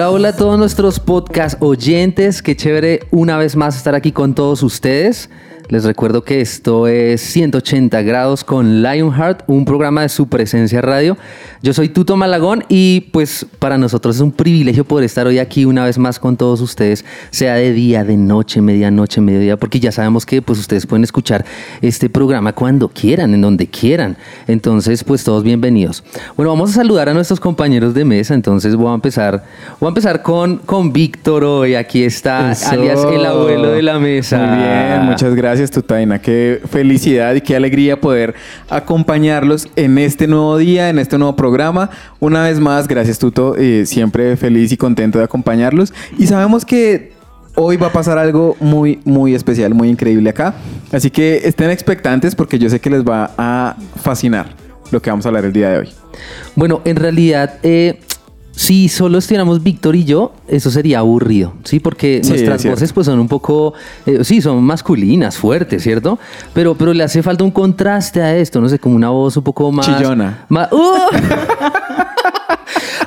Hola, hola a todos nuestros podcast oyentes. Qué chévere una vez más estar aquí con todos ustedes. Les recuerdo que esto es 180 grados con Lionheart, un programa de su presencia radio. Yo soy Tuto Malagón y pues para nosotros es un privilegio poder estar hoy aquí una vez más con todos ustedes, sea de día, de noche, medianoche, mediodía, porque ya sabemos que pues ustedes pueden escuchar este programa cuando quieran, en donde quieran. Entonces, pues todos bienvenidos. Bueno, vamos a saludar a nuestros compañeros de mesa. Entonces voy a empezar, voy a empezar con, con Víctor hoy. Aquí está, Eso. alias el abuelo de la mesa. Muy bien, muchas gracias Tutaina. Qué felicidad y qué alegría poder acompañarlos en este nuevo día, en este nuevo programa. Una vez más, gracias Tuto, eh, siempre feliz y contento de acompañarlos. Y sabemos que hoy va a pasar algo muy, muy especial, muy increíble acá. Así que estén expectantes porque yo sé que les va a fascinar lo que vamos a hablar el día de hoy. Bueno, en realidad, eh, si solo estuviéramos Víctor y yo, eso sería aburrido, ¿sí? Porque Sí, nuestras voces pues son un poco, eh, sí, son masculinas, fuertes, ¿cierto? Pero, pero le hace falta un contraste a esto, no sé, como una voz un poco más... Chillona. más- ¡Uh!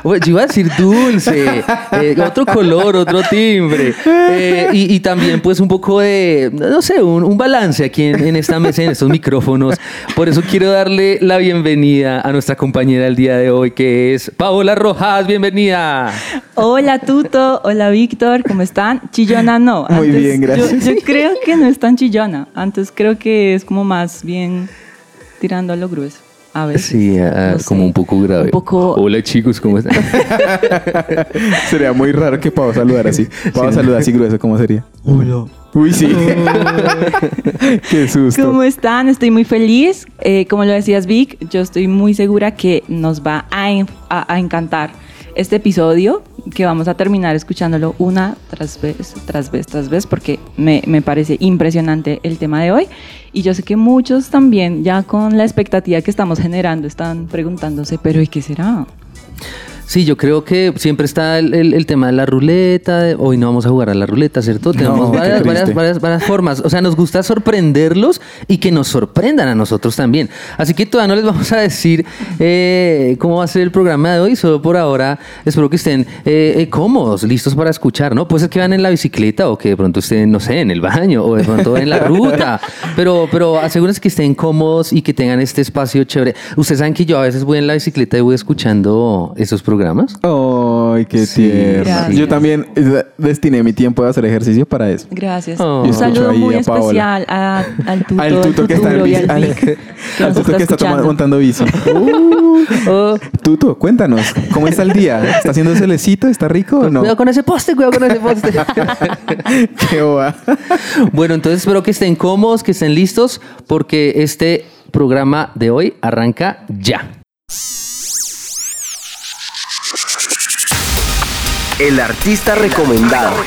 Bueno, yo iba a decir dulce, eh, otro color, otro timbre. Eh, y, y también, pues, un poco de, no sé, un, un balance aquí en, en esta mesa, en estos micrófonos. Por eso quiero darle la bienvenida a nuestra compañera el día de hoy, que es Paola Rojas. Bienvenida. Hola Tuto, hola Víctor, ¿cómo están? Chillona no. Muy bien, gracias. Yo, yo creo que no es tan chillona. Antes creo que es como más bien tirando a lo grueso. A ver. Sí, ah, No sé. como un poco grave. Un poco. Hola, chicos, ¿cómo están? Sería muy raro que Pau saludara así. Pau saludar así grueso, ¿cómo sería? Hola. Uy, sí. Qué susto. ¿Cómo están? Estoy muy feliz. Eh, como lo decías Vic, yo estoy muy segura que nos va a, en- a- a encantar este episodio, que vamos a terminar escuchándolo una tras vez, tras vez, tras vez, porque me, me parece impresionante el tema de hoy. Y yo sé que muchos también, ya con la expectativa que estamos generando, están preguntándose, pero ¿y qué será? Sí, yo creo que siempre está el, el- el tema de la ruleta. de- Hoy no vamos a jugar a la ruleta, ¿cierto? Tenemos varias, varias, varias, varias formas. O sea, nos gusta sorprenderlos y que nos sorprendan a nosotros también. Así que todavía no les vamos a decir eh, cómo va a ser el programa de hoy. Solo por ahora espero que estén eh, eh, cómodos, listos para escuchar, ¿no? Pues es que van en la bicicleta o que de pronto estén, no sé, en el baño o de pronto en la ruta. Pero, pero asegúrense que estén cómodos y que tengan este espacio chévere. Ustedes saben que yo a veces voy en la bicicleta y voy escuchando esos programas. Ay, qué Sí, tierno. gracias. Yo también destiné mi tiempo de hacer ejercicio para eso. Gracias. Oh. Un saludo muy a especial a- al tuto, al tuto que está en futuro y bici. al Al, Vic, que al nos tuto que está toma- escuchando. montando bici. Oh, Tuto, cuéntanos, ¿cómo está el día? ¿Está haciendo celecito? ¿Está rico o no? Cuidado con ese poste, cuidado con ese poste. Qué boba. bueno, entonces espero que estén cómodos, que estén listos, porque este programa de hoy arranca ya. El artista recomendado.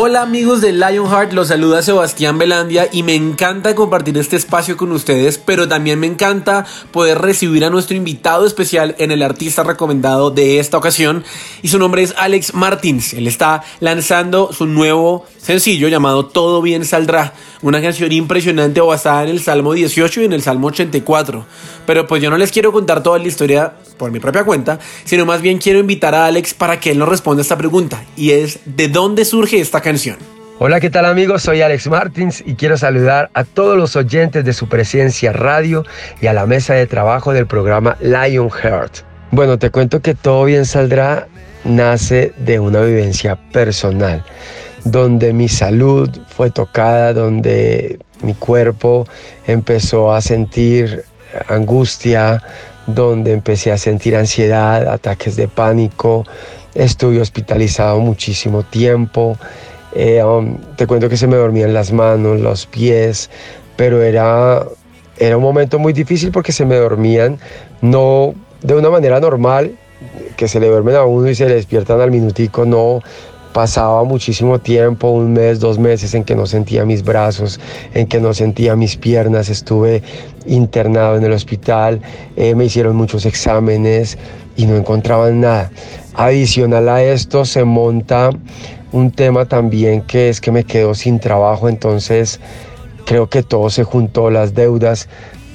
Hola amigos de Lionheart, los saluda Sebastián Belandia y me encanta compartir este espacio con ustedes, pero también me encanta poder recibir a nuestro invitado especial en el artista recomendado de esta ocasión y su nombre es Alex Martins. Él está lanzando su nuevo sencillo llamado Todo bien saldrá, una canción impresionante basada en el Salmo 18 y en el Salmo 84. Pero pues yo no les quiero contar toda la historia por mi propia cuenta, sino más bien quiero invitar a Alex para que él nos responda esta pregunta y es ¿de dónde surge esta canción? Hola, ¿qué tal amigos? Soy Alex Martins y quiero saludar a todos los oyentes de su presencia radio y a la mesa de trabajo del programa Lionheart. Bueno, te cuento que todo bien saldrá nace de una vivencia personal, donde mi salud fue tocada, donde mi cuerpo empezó a sentir angustia, donde empecé a sentir ansiedad, ataques de pánico, estuve hospitalizado muchísimo tiempo. Eh, um, te cuento que se me dormían las manos, los pies, pero era, era un momento muy difícil porque se me dormían no de una manera normal, que se le duermen a uno y se le despiertan al minutico, no, pasaba muchísimo tiempo, un mes, dos meses, en que no sentía mis brazos, en que no sentía mis piernas. Estuve internado en el hospital, eh, me hicieron muchos exámenes y no encontraban nada. Adicional a esto se monta un tema también que es que me quedo sin trabajo, entonces creo que todo se juntó, las deudas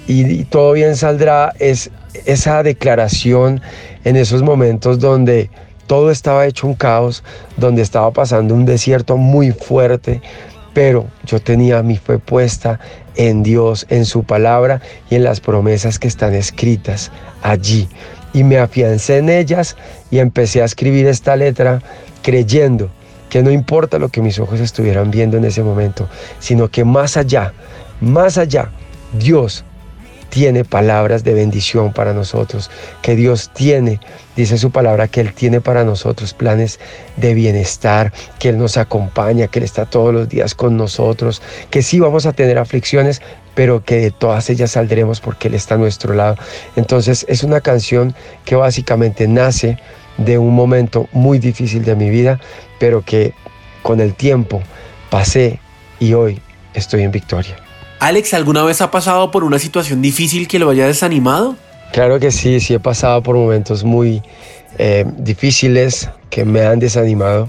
y, y todo bien saldrá. Es esa declaración en esos momentos donde todo estaba hecho un caos, donde estaba pasando un desierto muy fuerte, pero yo tenía mi fe puesta en Dios, en su palabra y en las promesas que están escritas allí. Y me afiancé en ellas y empecé a escribir esta letra creyendo que no importa lo que mis ojos estuvieran viendo en ese momento, sino que más allá, más allá, Dios tiene palabras de bendición para nosotros, que Dios tiene, dice su palabra, que Él tiene para nosotros planes de bienestar, que Él nos acompaña, que Él está todos los días con nosotros, que sí vamos a tener aflicciones, pero que de todas ellas saldremos porque Él está a nuestro lado. Entonces es una canción que básicamente nace de un momento muy difícil de mi vida, pero que con el tiempo pasé y hoy estoy en victoria. Alex, ¿alguna vez ha pasado por una situación difícil que lo haya desanimado? Claro que sí, sí he pasado por momentos muy eh, difíciles que me han desanimado.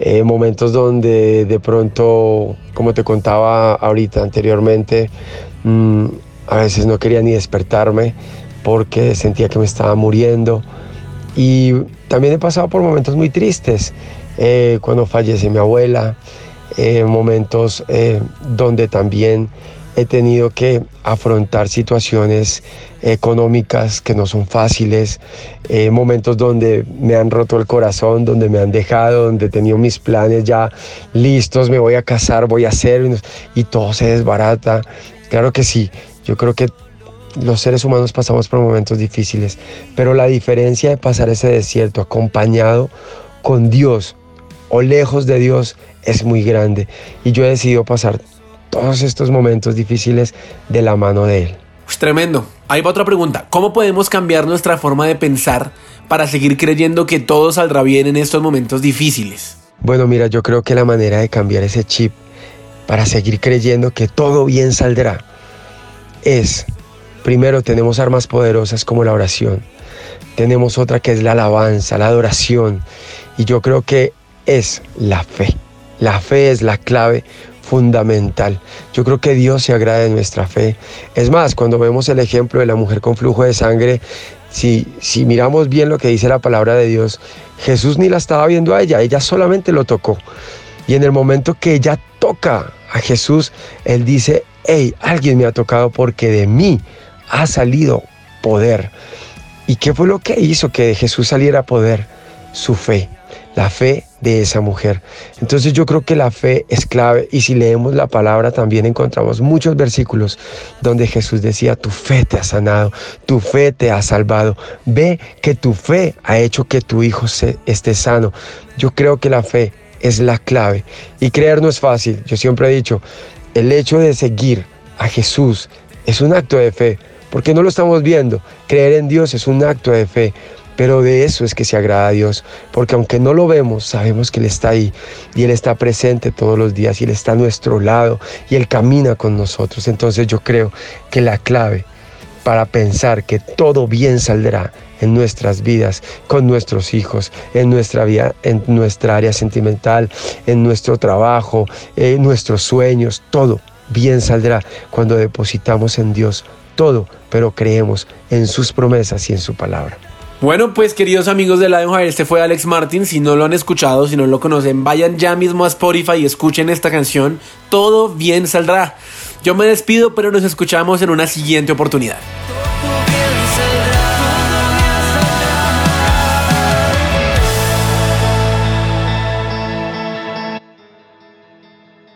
Eh, momentos donde de pronto, como te contaba ahorita anteriormente, mmm, a veces no quería ni despertarme porque sentía que me estaba muriendo. Y también he pasado por momentos muy tristes, eh, cuando fallece mi abuela, eh, momentos eh, donde también he tenido que afrontar situaciones económicas que no son fáciles, eh, momentos donde me han roto el corazón, donde me han dejado, donde he tenido mis planes ya listos, me voy a casar, voy a hacer, y todo se desbarata. Claro que sí, yo creo que los seres humanos pasamos por momentos difíciles, pero la diferencia de pasar ese desierto acompañado con Dios o lejos de Dios es muy grande. Y yo he decidido pasar todos estos momentos difíciles de la mano de Él. Pues tremendo. Ahí va otra pregunta. ¿Cómo podemos cambiar nuestra forma de pensar para seguir creyendo que todo saldrá bien en estos momentos difíciles? Bueno, mira, yo creo que la manera de cambiar ese chip para seguir creyendo que todo bien saldrá es, primero tenemos armas poderosas como la oración, tenemos otra que es la alabanza, la adoración, y yo creo que es la fe. La fe es la clave fundamental. Yo creo que Dios se agrada nuestra fe. Es más, cuando vemos el ejemplo de la mujer con flujo de sangre, si, si miramos bien lo que dice la palabra de Dios, Jesús ni la estaba viendo a ella, ella solamente lo tocó. Y en el momento que ella toca a Jesús, Él dice, hey, alguien me ha tocado porque de mí ha salido poder. ¿Y qué fue lo que hizo que Jesús saliera poder? Su fe la fe de esa mujer. Entonces yo creo que la fe es clave y si leemos la palabra también encontramos muchos versículos donde Jesús decía, tu fe te ha sanado, tu fe te ha salvado, ve que tu fe ha hecho que tu hijo se, esté sano. Yo creo que la fe es la clave y creer no es fácil. Yo siempre he dicho, el hecho de seguir a Jesús es un acto de fe, porque no lo estamos viendo. Creer en Dios es un acto de fe. Pero de eso es que se agrada a Dios, porque aunque no lo vemos, sabemos que Él está ahí y Él está presente todos los días y Él está a nuestro lado y Él camina con nosotros. Entonces yo creo que la clave para pensar que todo bien saldrá en nuestras vidas, con nuestros hijos, en nuestra vida, en nuestra área sentimental, en nuestro trabajo, en nuestros sueños, todo bien saldrá cuando depositamos en Dios todo, pero creemos en sus promesas y en su palabra. Bueno, pues queridos amigos de Lionheart, este fue Alex Martin. Si no lo han escuchado, si no lo conocen, vayan ya mismo a Spotify y escuchen esta canción. Todo bien saldrá. Yo me despido, pero nos escuchamos en una siguiente oportunidad.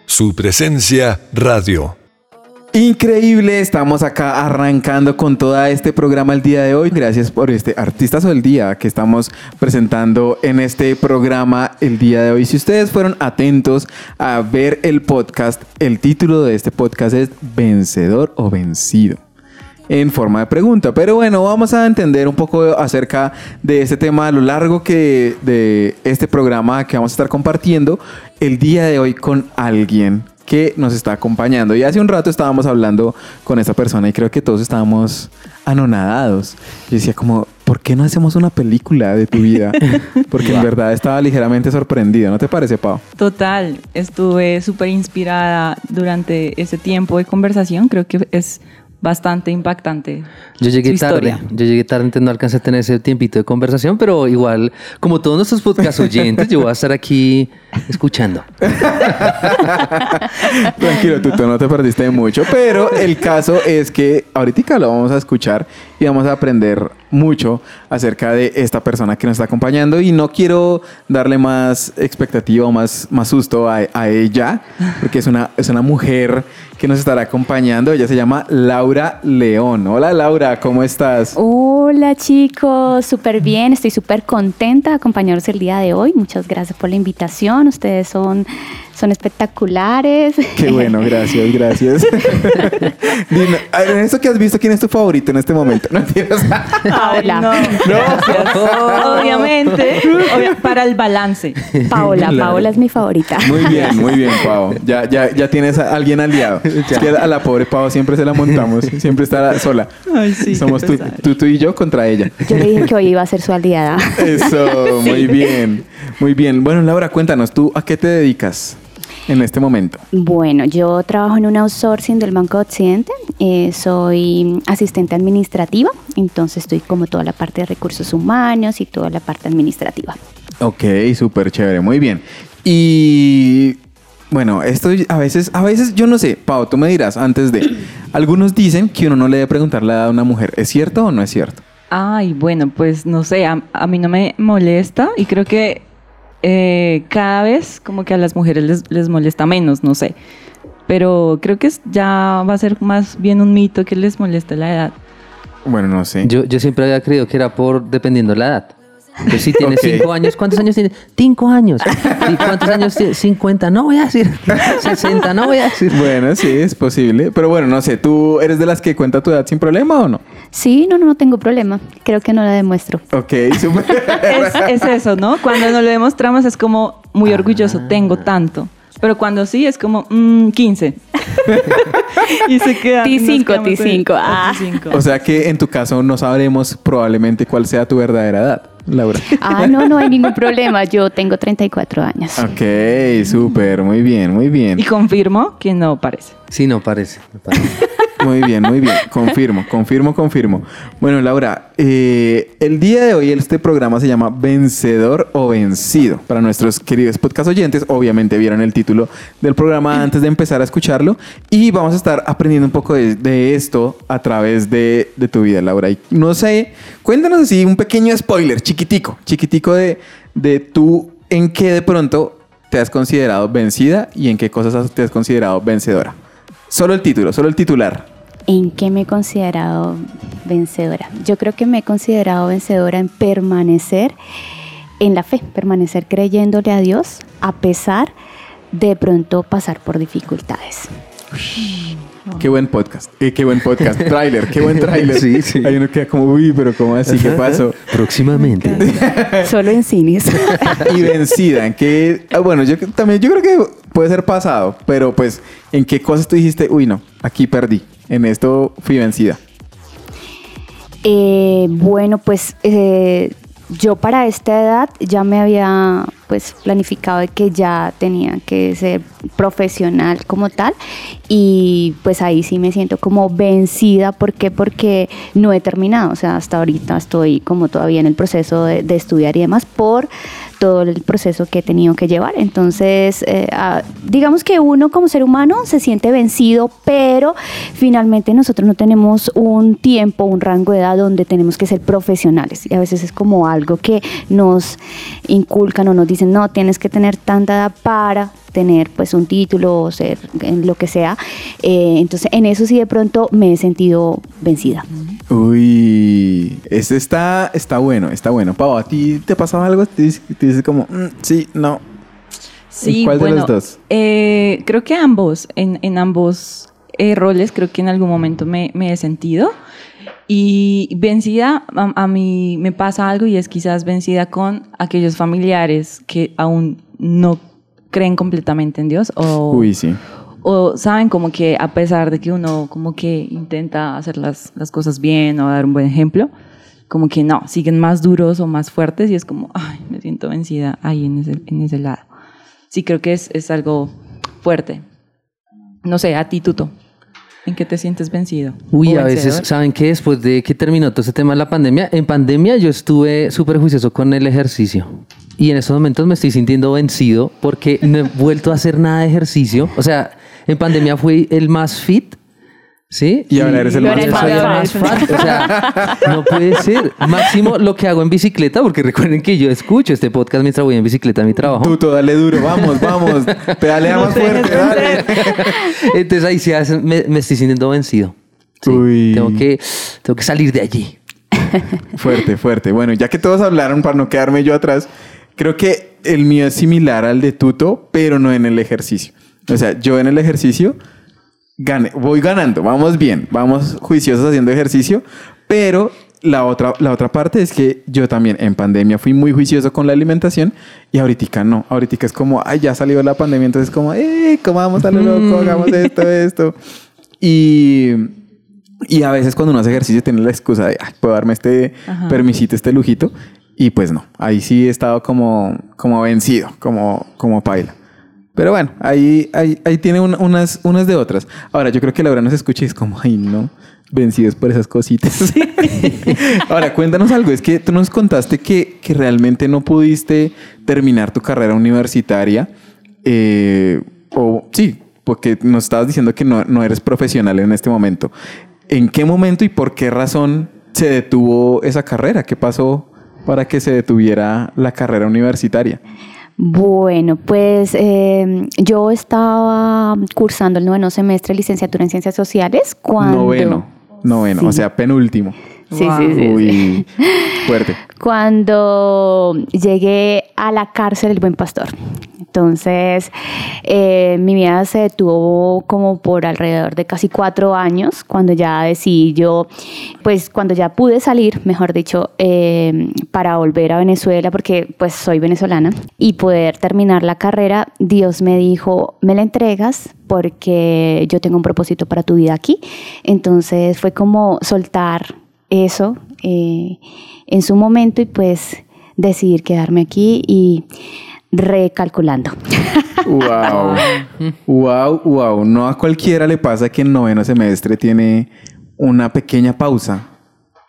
Su presencia radio. Increíble, estamos acá arrancando con todo este programa el día de hoy. Gracias por este Artistas del Día que estamos presentando en este programa el día de hoy. Si ustedes fueron atentos a ver el podcast, el título de este podcast es Vencedor o Vencido en forma de pregunta. Pero bueno, vamos a entender un poco acerca de este tema a lo largo que de este programa que vamos a estar compartiendo el día de hoy con alguien que nos está acompañando. Y hace un rato estábamos hablando con esa persona y creo que todos estábamos anonadados. Y decía como, ¿por qué no hacemos una película de tu vida? Porque en verdad estaba ligeramente sorprendido, ¿no te parece, Pau? Total, estuve súper inspirada durante ese tiempo de conversación. Creo que es bastante impactante. Yo llegué su tarde, yo llegué tarde, entonces no alcancé a tener ese tiempito de conversación, pero igual, como todos nuestros podcast oyentes, yo voy a estar aquí escuchando. Tranquilo, Tuto, no te perdiste de mucho. Pero el caso es que ahorita lo vamos a escuchar y vamos a aprender mucho acerca de esta persona que nos está acompañando. Y no quiero darle más expectativa o más, más susto a, a ella, porque es una, es una mujer que nos estará acompañando. Ella se llama Laura León. Hola Laura, ¿cómo estás? Hola chicos, súper bien, estoy súper contenta de acompañarlos el día de hoy. Muchas gracias por la invitación, ustedes son, son espectaculares. Qué bueno, gracias, gracias. Dime, en eso que has visto, ¿quién es tu favorito en este momento? No entiendes. Paola. No, gracias. Obviamente, obvia- para el balance. Paola, Claro. Paola es mi favorita. Muy bien, muy bien, Pau. Ya, ya, ya tienes a alguien aliado. Es que a la pobre Pau siempre se la montamos, siempre está sola. Ay, sí, Somos tú, tú y yo contra ella. Yo le dije que hoy iba a ser su aliada. Eso, muy bien, muy bien. Bueno, Laura, cuéntanos, ¿tú a qué te dedicas en este momento? Bueno, yo trabajo en un outsourcing del Banco de Occidente, eh, soy asistente administrativa, entonces estoy como toda la parte de recursos humanos y toda la parte administrativa. Ok, súper chévere, muy bien. Y bueno, esto a veces, a veces yo no sé, Pau, tú me dirás antes de. Algunos dicen que uno no le debe preguntar la edad a una mujer. ¿Es cierto o no es cierto? Ay, bueno, pues no sé, a, a mí no me molesta y creo que eh, cada vez como que a las mujeres les, les molesta menos, no sé. Pero creo que es- ya va a ser más bien un mito que les moleste la edad. Bueno, no sé. Yo, yo siempre había creído que era por dependiendo la edad. Pues si tienes Ok. cinco años, ¿cuántos años tienes? Cinco años. ¿Y cuántos años tienes? 50, no voy a decir. 60, no voy a decir. Bueno, sí, es posible. Pero bueno, no sé, ¿tú eres de las que cuenta tu edad sin problema o no? Sí, no, no, no tengo problema, creo que no la demuestro. Ok, súper. Es, es eso, ¿no? Cuando nos lo demostramos es como muy orgulloso, tengo tanto. Pero cuando sí es como mm, 15. y se queda. T5, nos quedamos en- T5, ah. T5. O sea que en tu caso no sabremos probablemente cuál sea tu verdadera edad, Laura. Ah, no, no hay ningún problema, yo tengo 34 años. Ok, súper, muy bien, muy bien. Y confirmo que no parece. Sí, no parece. no parece. Muy bien, muy bien. Confirmo, confirmo, confirmo. Bueno, Laura, eh, el día de hoy este programa se llama Vencedor o Vencido. Para nuestros queridos podcast oyentes, obviamente vieron el título del programa antes de empezar a escucharlo. Y vamos a estar aprendiendo un poco de, esto a través de, de tu vida, Laura. Y no sé, cuéntanos así un pequeño spoiler, chiquitico, chiquitico de, de tú en qué de pronto te has considerado vencida y en qué cosas te has considerado vencedora. Solo el título, solo el titular. ¿En qué me he considerado vencedora? Yo creo que me he considerado vencedora en permanecer en la fe, permanecer creyéndole a Dios a pesar de pronto pasar por dificultades. Qué buen podcast. Eh, qué buen podcast. Trailer, qué buen trailer. Sí, sí. Hay uno que queda como, uy, pero ¿cómo así? ¿Qué pasó? Próximamente. Solo en cines. Y vencida, ¿en qué? ah, bueno, yo también, yo creo que puede ser pasado, pero pues, ¿en qué cosas tú dijiste, uy, no, aquí perdí? En esto fui vencida. Eh, bueno, pues eh, yo para esta edad ya me había pues planificado de que ya tenía que ser profesional como tal y pues ahí sí me siento como vencida. ¿Por qué? Porque no he terminado, o sea, hasta ahorita estoy como todavía en el proceso de, de estudiar y demás por todo el proceso que he tenido que llevar. Entonces, eh, digamos que uno como ser humano se siente vencido, pero finalmente nosotros no tenemos un tiempo, un rango de edad donde tenemos que ser profesionales. Y a veces es como algo que nos inculcan o nos dicen, no, tienes que tener tanta edad para tener pues un título o ser en lo que sea. Eh, entonces en eso sí de pronto me he sentido vencida. Uy, este está, está bueno, está bueno. Pau, ¿a ti te pasaba algo? Te dices, te dices como, "Mm, sí, no. Sí, ¿Cuál de bueno, los dos? eh, creo que ambos, en, en ambos eh, roles, creo que en algún momento me, me he sentido. Y vencida, a, a mí me pasa algo y es quizás vencida con aquellos familiares que aún no creen completamente en Dios o, Uy, sí. o saben como que a pesar de que uno como que intenta hacer las, las cosas bien o dar un buen ejemplo, como que no, siguen más duros o más fuertes y es como, ay, me siento vencida ahí en ese, en ese lado. Sí, creo que es, es algo fuerte. No sé, a ti, Tuto, ¿en qué te sientes vencido? Uy, ¿O a veces? ¿saben qué? Después de que terminó todo este tema de la pandemia, en pandemia yo estuve súper juicioso con el ejercicio. Y en estos momentos me estoy sintiendo vencido porque no he vuelto a hacer nada de ejercicio. O sea, en pandemia fui el más fit, ¿sí? Y ahora eres el más el fat. soy el más fat. O sea, no puede ser. Máximo lo que hago en bicicleta, porque recuerden que yo escucho este podcast mientras voy en bicicleta a mi trabajo. Tuto, dale duro, vamos, vamos. Pedalea No más fuerte, dale. Entonces ahí sí hace- me, me estoy sintiendo vencido. Sí, Uy. Tengo, que, tengo que salir de allí. Fuerte, fuerte. Bueno, ya que todos hablaron para no quedarme yo atrás, creo que el mío es similar al de Tuto, pero no en el ejercicio. O sea, yo en el ejercicio gane, voy ganando, vamos bien, vamos juiciosos haciendo ejercicio, pero la otra, la otra parte es que yo también en pandemia fui muy juicioso con la alimentación y ahorita no. Ahorita es como, ay, ya salió la pandemia, entonces como, eh, comamos a lo loco, hagamos esto, esto. Y, y a veces cuando uno hace ejercicio tiene la excusa de, ay, puedo darme este Ajá. permisito, este lujito. Y pues no, ahí sí he estado como, como vencido, como, como paila. Pero bueno, ahí, ahí, ahí tiene un- unas, unas de otras. Ahora, yo creo que Laura nos escucha y es como, ay, no, vencidos por esas cositas. Ahora, cuéntanos algo. Es que tú nos contaste que, que realmente no pudiste terminar tu carrera universitaria. eh, o sí, porque nos estabas diciendo que no, no eres profesional en este momento. ¿En qué momento y por qué razón se detuvo esa carrera? ¿Qué pasó para que se detuviera la carrera universitaria? Bueno, pues eh, yo estaba cursando el noveno semestre de licenciatura en Ciencias Sociales cuando... Noveno. Noveno, Sí. o sea, penúltimo. Sí, Wow. sí, sí, sí. Uy, fuerte. Cuando llegué a la cárcel del Buen Pastor. Entonces, eh, mi vida se detuvo como por alrededor de casi cuatro años, cuando ya decidí yo, pues cuando ya pude salir, mejor dicho, eh, para volver a Venezuela, porque pues soy venezolana, y poder terminar la carrera, Dios me dijo, me la entregas porque yo tengo un propósito para tu vida aquí. Entonces fue como soltar eso eh, en su momento y pues decidir quedarme aquí y recalculando. Wow. wow, wow. No a cualquiera le pasa que en noveno semestre tiene una pequeña pausa.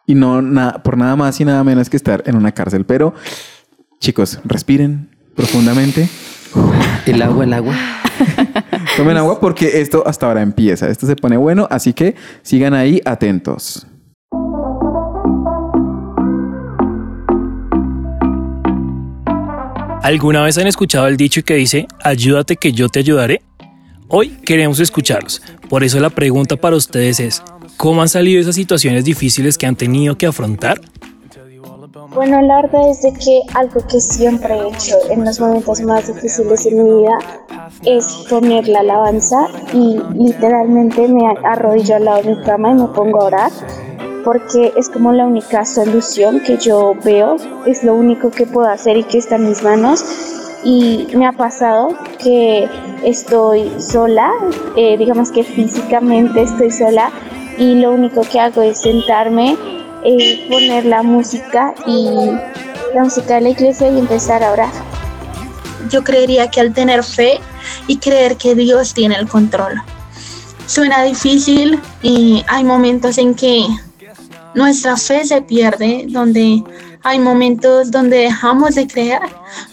Y no na- por nada más y nada menos que estar en una cárcel. Pero, chicos, respiren profundamente. El agua, el agua. Tomen agua porque esto hasta ahora empieza. Esto se pone bueno, así que sigan ahí atentos. ¿Alguna vez han escuchado el dicho que dice, ayúdate que yo te ayudaré? Hoy queremos escucharlos. Por eso la pregunta para ustedes es, ¿cómo han salido esas situaciones difíciles que han tenido que afrontar? Bueno, la verdad es de que algo que siempre he hecho en los momentos más difíciles de mi vida es poner la alabanza y literalmente me arrodillo al lado de mi cama y me pongo a orar porque es como la única solución que yo veo, es lo único que puedo hacer y que está en mis manos. Y me ha pasado que estoy sola, eh, digamos que físicamente estoy sola y lo único que hago es sentarme, eh, poner la música y la música de la iglesia y empezar a orar. Yo creería que al tener fe y creer que Dios tiene el control. Suena difícil y hay momentos en que nuestra fe se pierde, donde hay momentos donde dejamos de creer,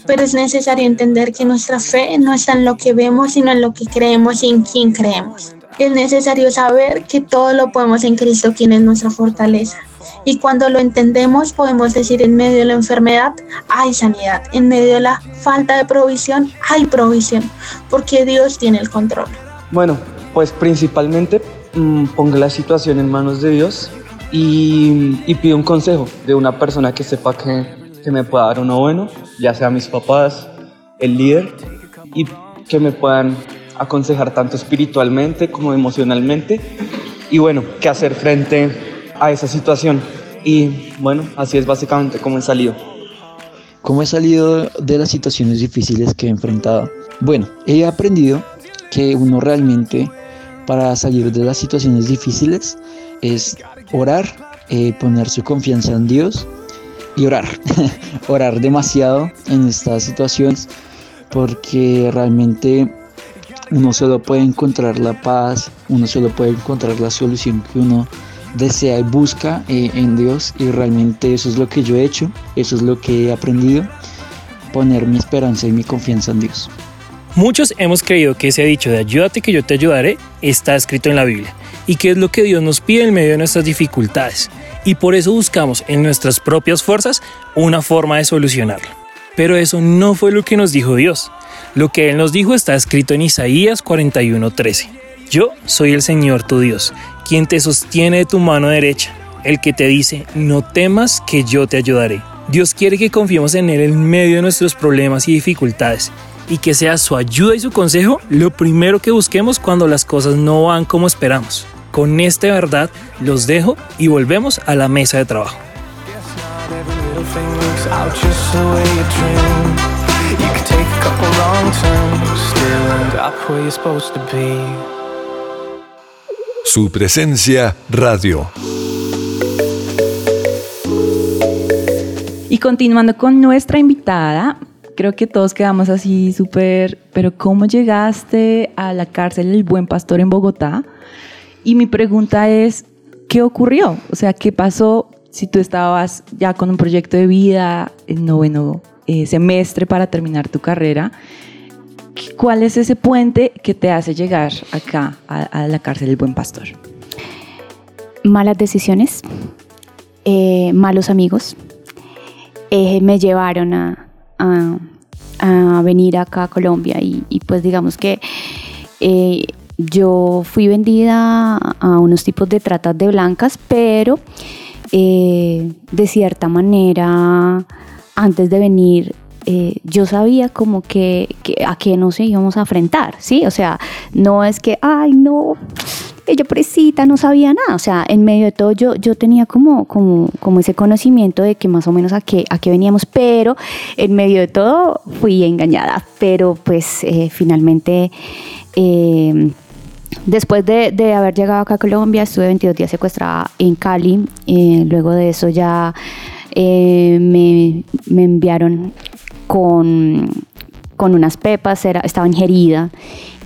pero es necesario entender que nuestra fe no está en lo que vemos, sino en lo que creemos y en quién creemos. Es necesario saber que todo lo podemos en Cristo, quien es nuestra fortaleza. Y cuando lo entendemos, podemos decir en medio de la enfermedad hay sanidad, en medio de la falta de provisión hay provisión, porque Dios tiene el control. Bueno, pues principalmente mmm, pongo la situación en manos de Dios y, y, pido un consejo de una persona que sepa que, que me pueda dar uno bueno, ya sea mis papás, el líder, y que me puedan aconsejar tanto espiritualmente como emocionalmente y bueno, qué hacer frente a esa situación. Y bueno, así es básicamente como he salido. ¿Cómo he salido de las situaciones difíciles que he enfrentado? Bueno, he aprendido que uno realmente para salir de las situaciones difíciles es orar, eh, poner su confianza en Dios y orar. orar demasiado en estas situaciones porque realmente uno solo puede encontrar la paz, uno solo puede encontrar la solución que uno desea y busca eh, en Dios y realmente eso es lo que yo he hecho, eso es lo que he aprendido, poner mi esperanza y mi confianza en Dios. Muchos hemos creído que ese dicho de ayúdate que yo te ayudaré está escrito en la Biblia y que es lo que Dios nos pide en medio de nuestras dificultades y por eso buscamos en nuestras propias fuerzas una forma de solucionarlo. Pero eso no fue lo que nos dijo Dios. Lo que Él nos dijo está escrito en Isaías 41:13. Yo soy el Señor tu Dios, quien te sostiene de tu mano derecha, el que te dice, no temas que yo te ayudaré. Dios quiere que confiemos en Él en medio de nuestros problemas y dificultades y que sea su ayuda y su consejo lo primero que busquemos cuando las cosas no van como esperamos. Con esta verdad los dejo y volvemos a la mesa de trabajo. Su presencia radio. Y continuando con nuestra invitada, creo que todos quedamos así súper, pero ¿cómo llegaste a la cárcel del Buen Pastor en Bogotá? Y mi pregunta es, ¿qué ocurrió? O sea, ¿qué pasó si tú estabas ya con un proyecto de vida en noveno eh, semestre para terminar tu carrera? ¿Cuál es ese puente que te hace llegar acá a, la cárcel del Buen Pastor? Malas decisiones, eh, malos amigos, eh, me llevaron a, venir acá a Colombia y, pues digamos que yo fui vendida a unos tipos de tratas de blancas, pero eh, de cierta manera, antes de venir, eh, yo sabía como que, a qué nos íbamos a enfrentar, ¿sí? O sea, no es que, ay, no, ella presita, no sabía nada. O sea, en medio de todo yo, yo tenía como, como, como ese conocimiento de que más o menos a qué, a qué veníamos, pero en medio de todo fui engañada. Pero pues eh, finalmente... Después de, haber llegado acá a Colombia, estuve 22 días secuestrada en Cali. Eh, luego de eso ya eh, me, enviaron con, con unas pepas, estaba ingerida.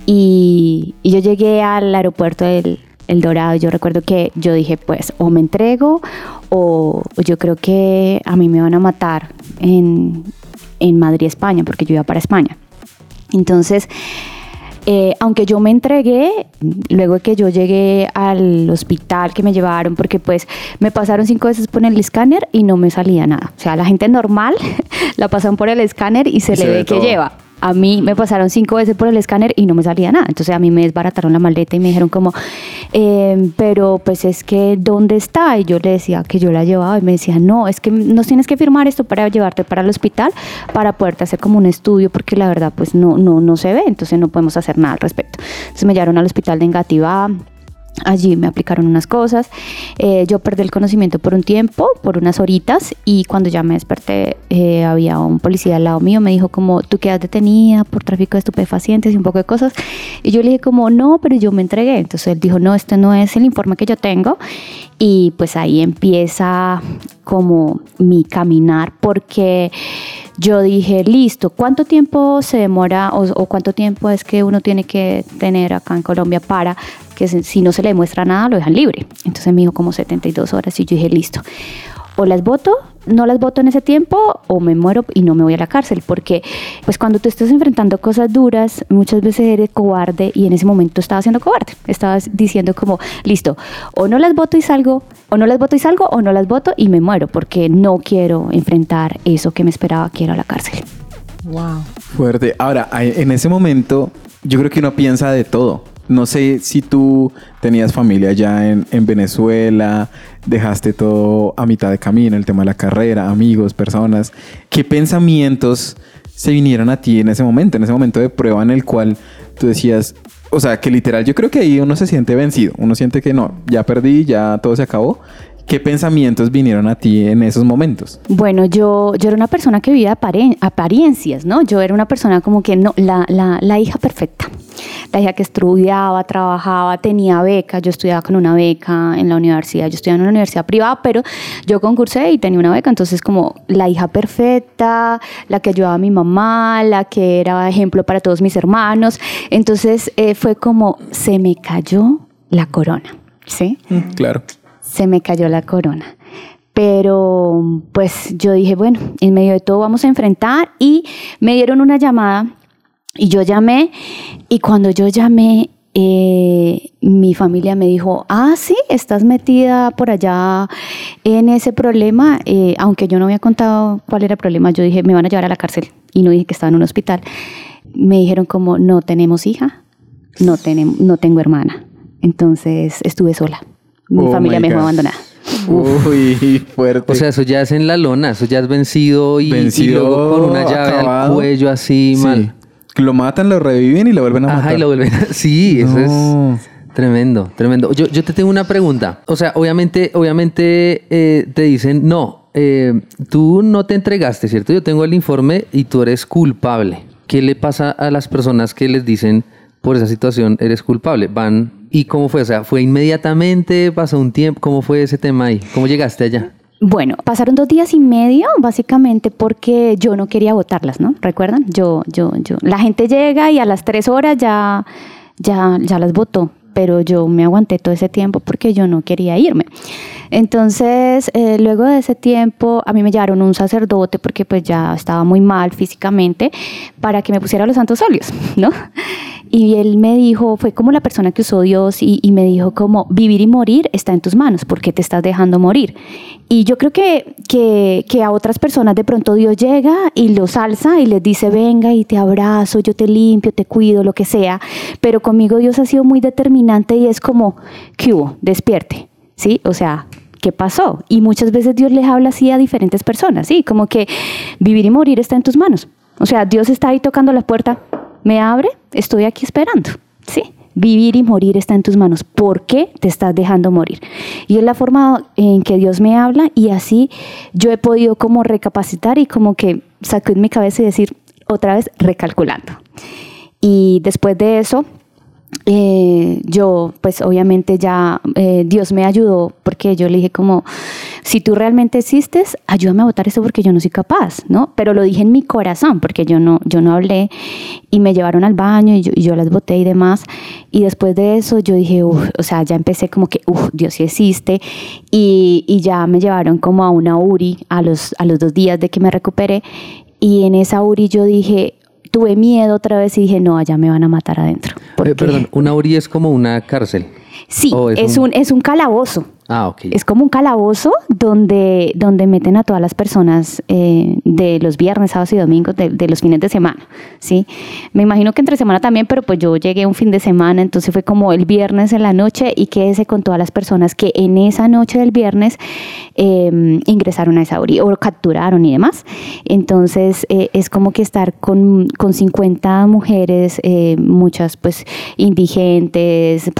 Y, yo llegué al aeropuerto del El Dorado. Yo recuerdo que yo dije, pues, o me entrego o, yo creo que a mí me van a matar en, en Madrid, España, porque yo iba para España. Entonces, eh, aunque yo me entregué, luego de que yo llegué al hospital que me llevaron, porque pues me pasaron cinco veces por el escáner y no me salía nada. O sea, la gente normal la pasan por el escáner y se, le ve, que lleva a mí me pasaron cinco veces por el escáner y no me salía nada. Entonces a mí me desbarataron la maleta y me dijeron como, em, pero pues es que, ¿dónde está? Y yo le decía que yo la llevaba y me decía, no, es que nos tienes que firmar esto para llevarte para el hospital para poderte hacer como un estudio porque la verdad pues no, no, no se ve, entonces no podemos hacer nada al respecto. Entonces me llevaron al hospital de Engativá Allí me aplicaron unas cosas. Eh, yo perdí el conocimiento por un tiempo, por unas horitas, y cuando ya me desperté eh, había un policía al lado mío, me dijo como, tú quedas detenida por tráfico de estupefacientes y un poco de cosas. Y yo le dije como, no, pero yo me entregué. Entonces él dijo, no, este no es el informe que yo tengo. Y pues ahí empieza como mi caminar porque yo dije, listo, ¿cuánto tiempo se demora o, cuánto tiempo es que uno tiene que tener acá en Colombia para que si no se le demuestra nada lo dejan libre? Entonces me dijo como 72 horas y yo dije, listo, o las voto no las voto en ese tiempo o me muero y no me voy a la cárcel, porque pues cuando tú estás enfrentando cosas duras, muchas veces eres cobarde y en ese momento estaba siendo cobarde, estabas diciendo como, listo, o no las voto y salgo, o no las voto y salgo, o no las voto y me muero, porque no quiero enfrentar eso que me esperaba que era la cárcel. Wow. Fuerte. Ahora, en ese momento, yo creo que uno piensa de todo. No sé si tú tenías familia ya en, en, Venezuela, dejaste todo a mitad de camino, el tema de la carrera, amigos, personas. ¿Qué pensamientos se vinieron a ti en ese momento, en ese momento de prueba en el cual tú decías, o sea, que literal, yo creo que ahí uno se siente vencido, uno siente que no, ya perdí, ya todo se acabó. ¿Qué pensamientos vinieron a ti en esos momentos? Bueno, yo, yo era una persona que vivía apariencias, ¿no? Yo era una persona como que no, la, la, la hija perfecta la hija que estudiaba, trabajaba, tenía beca, yo estudiaba con una beca en la universidad, yo estudiaba en una universidad privada, pero yo concursé y tenía una beca, entonces como la hija perfecta, la que ayudaba a mi mamá, la que era ejemplo para todos mis hermanos, entonces eh, fue como se me cayó la corona, ¿sí? Mm, claro. Se me cayó la corona pero pues yo dije, bueno, en medio de todo vamos a enfrentar y me dieron una llamada y yo llamé y cuando yo llamé, eh, mi familia me dijo, ah, sí, estás metida por allá en ese problema. Eh, aunque yo no había contado cuál era el problema, yo dije, me van a llevar a la cárcel y no dije que estaba en un hospital. Me dijeron como, no tenemos hija, no, tenemos, no tengo hermana. Entonces estuve sola. Mi Oh familia me dejó abandonada. Uy, fuerte. O sea, eso ya es en la lona, eso ya es vencido y, y Vencido, luego con una llave al acabado. cuello así Sí. mal. Lo matan, lo reviven y lo vuelven a matar. Ajá, y lo vuelven a... Sí, eso es tremendo, tremendo. Yo, yo te tengo una pregunta. O sea, obviamente, obviamente eh, te dicen, no, eh, tú no te entregaste, ¿cierto? Yo tengo el informe y tú eres culpable. ¿Qué le pasa a las personas que les dicen por esa situación eres culpable? Van... ¿Y cómo fue? O sea, ¿fue inmediatamente? ¿Pasó un tiempo? ¿Cómo fue ese tema ahí? ¿Cómo llegaste allá? Bueno, pasaron dos días y medio, básicamente porque yo no quería votarlas, ¿no? ¿Recuerdan? Yo, yo, yo. La gente llega y a las tres horas ya, ya, ya las votó, pero yo me aguanté todo ese tiempo porque yo no quería irme. Entonces, eh, luego de ese tiempo, a mí me llevaron un sacerdote porque pues ya estaba muy mal físicamente para que me pusiera los santos óleos, ¿no? Y él me dijo, fue como la persona que usó Dios y, y me dijo como vivir y morir está en tus manos, ¿por qué te estás dejando morir? Y yo creo que, que, que a otras personas de pronto Dios llega y los alza y les dice, venga y te abrazo, yo te limpio, te cuido, lo que sea. Pero conmigo Dios ha sido muy determinante y es como, ¿qué hubo? Despierte, ¿sí? O sea, ¿qué pasó? Y muchas veces Dios les habla así a diferentes personas, ¿sí? Como que vivir y morir está en tus manos. O sea, Dios está ahí tocando la puerta, me abre, estoy aquí esperando, ¿sí? Vivir y morir está en tus manos. ¿Por qué te estás dejando morir? Y es la forma en que Dios me habla y así yo he podido como recapacitar y como que sacudir mi cabeza y decir otra vez recalculando. Y después de eso, eh, yo pues obviamente ya eh, Dios me ayudó porque yo le dije como si tú realmente existes ayúdame a votar eso porque yo no soy capaz no pero lo dije en mi corazón porque yo no yo no hablé y me llevaron al baño y yo, y yo las voté y demás. Y después de eso yo dije "Uf", o sea ya empecé como que uff Dios sí existe y, y ya me llevaron como a una URI a los a los dos días de que me recuperé. Y en esa URI yo dije tuve miedo otra vez y dije no allá me van a matar adentro Eh, perdón, una URI es como una cárcel. Sí, Oh, es es, un- un, es un calabozo. Ah, ok. Es como un calabozo donde, donde meten a todas las personas eh, de los viernes, sábados y domingos, de, de los fines de semana, ¿sí? Me imagino que entre semana también, pero pues yo llegué un fin de semana, entonces fue como el viernes en la noche y quédese con todas las personas que en esa noche del viernes eh, ingresaron a esa URI o capturaron y demás. Entonces eh, es como que estar con, con 50 mujeres, eh, muchas pues indigentes,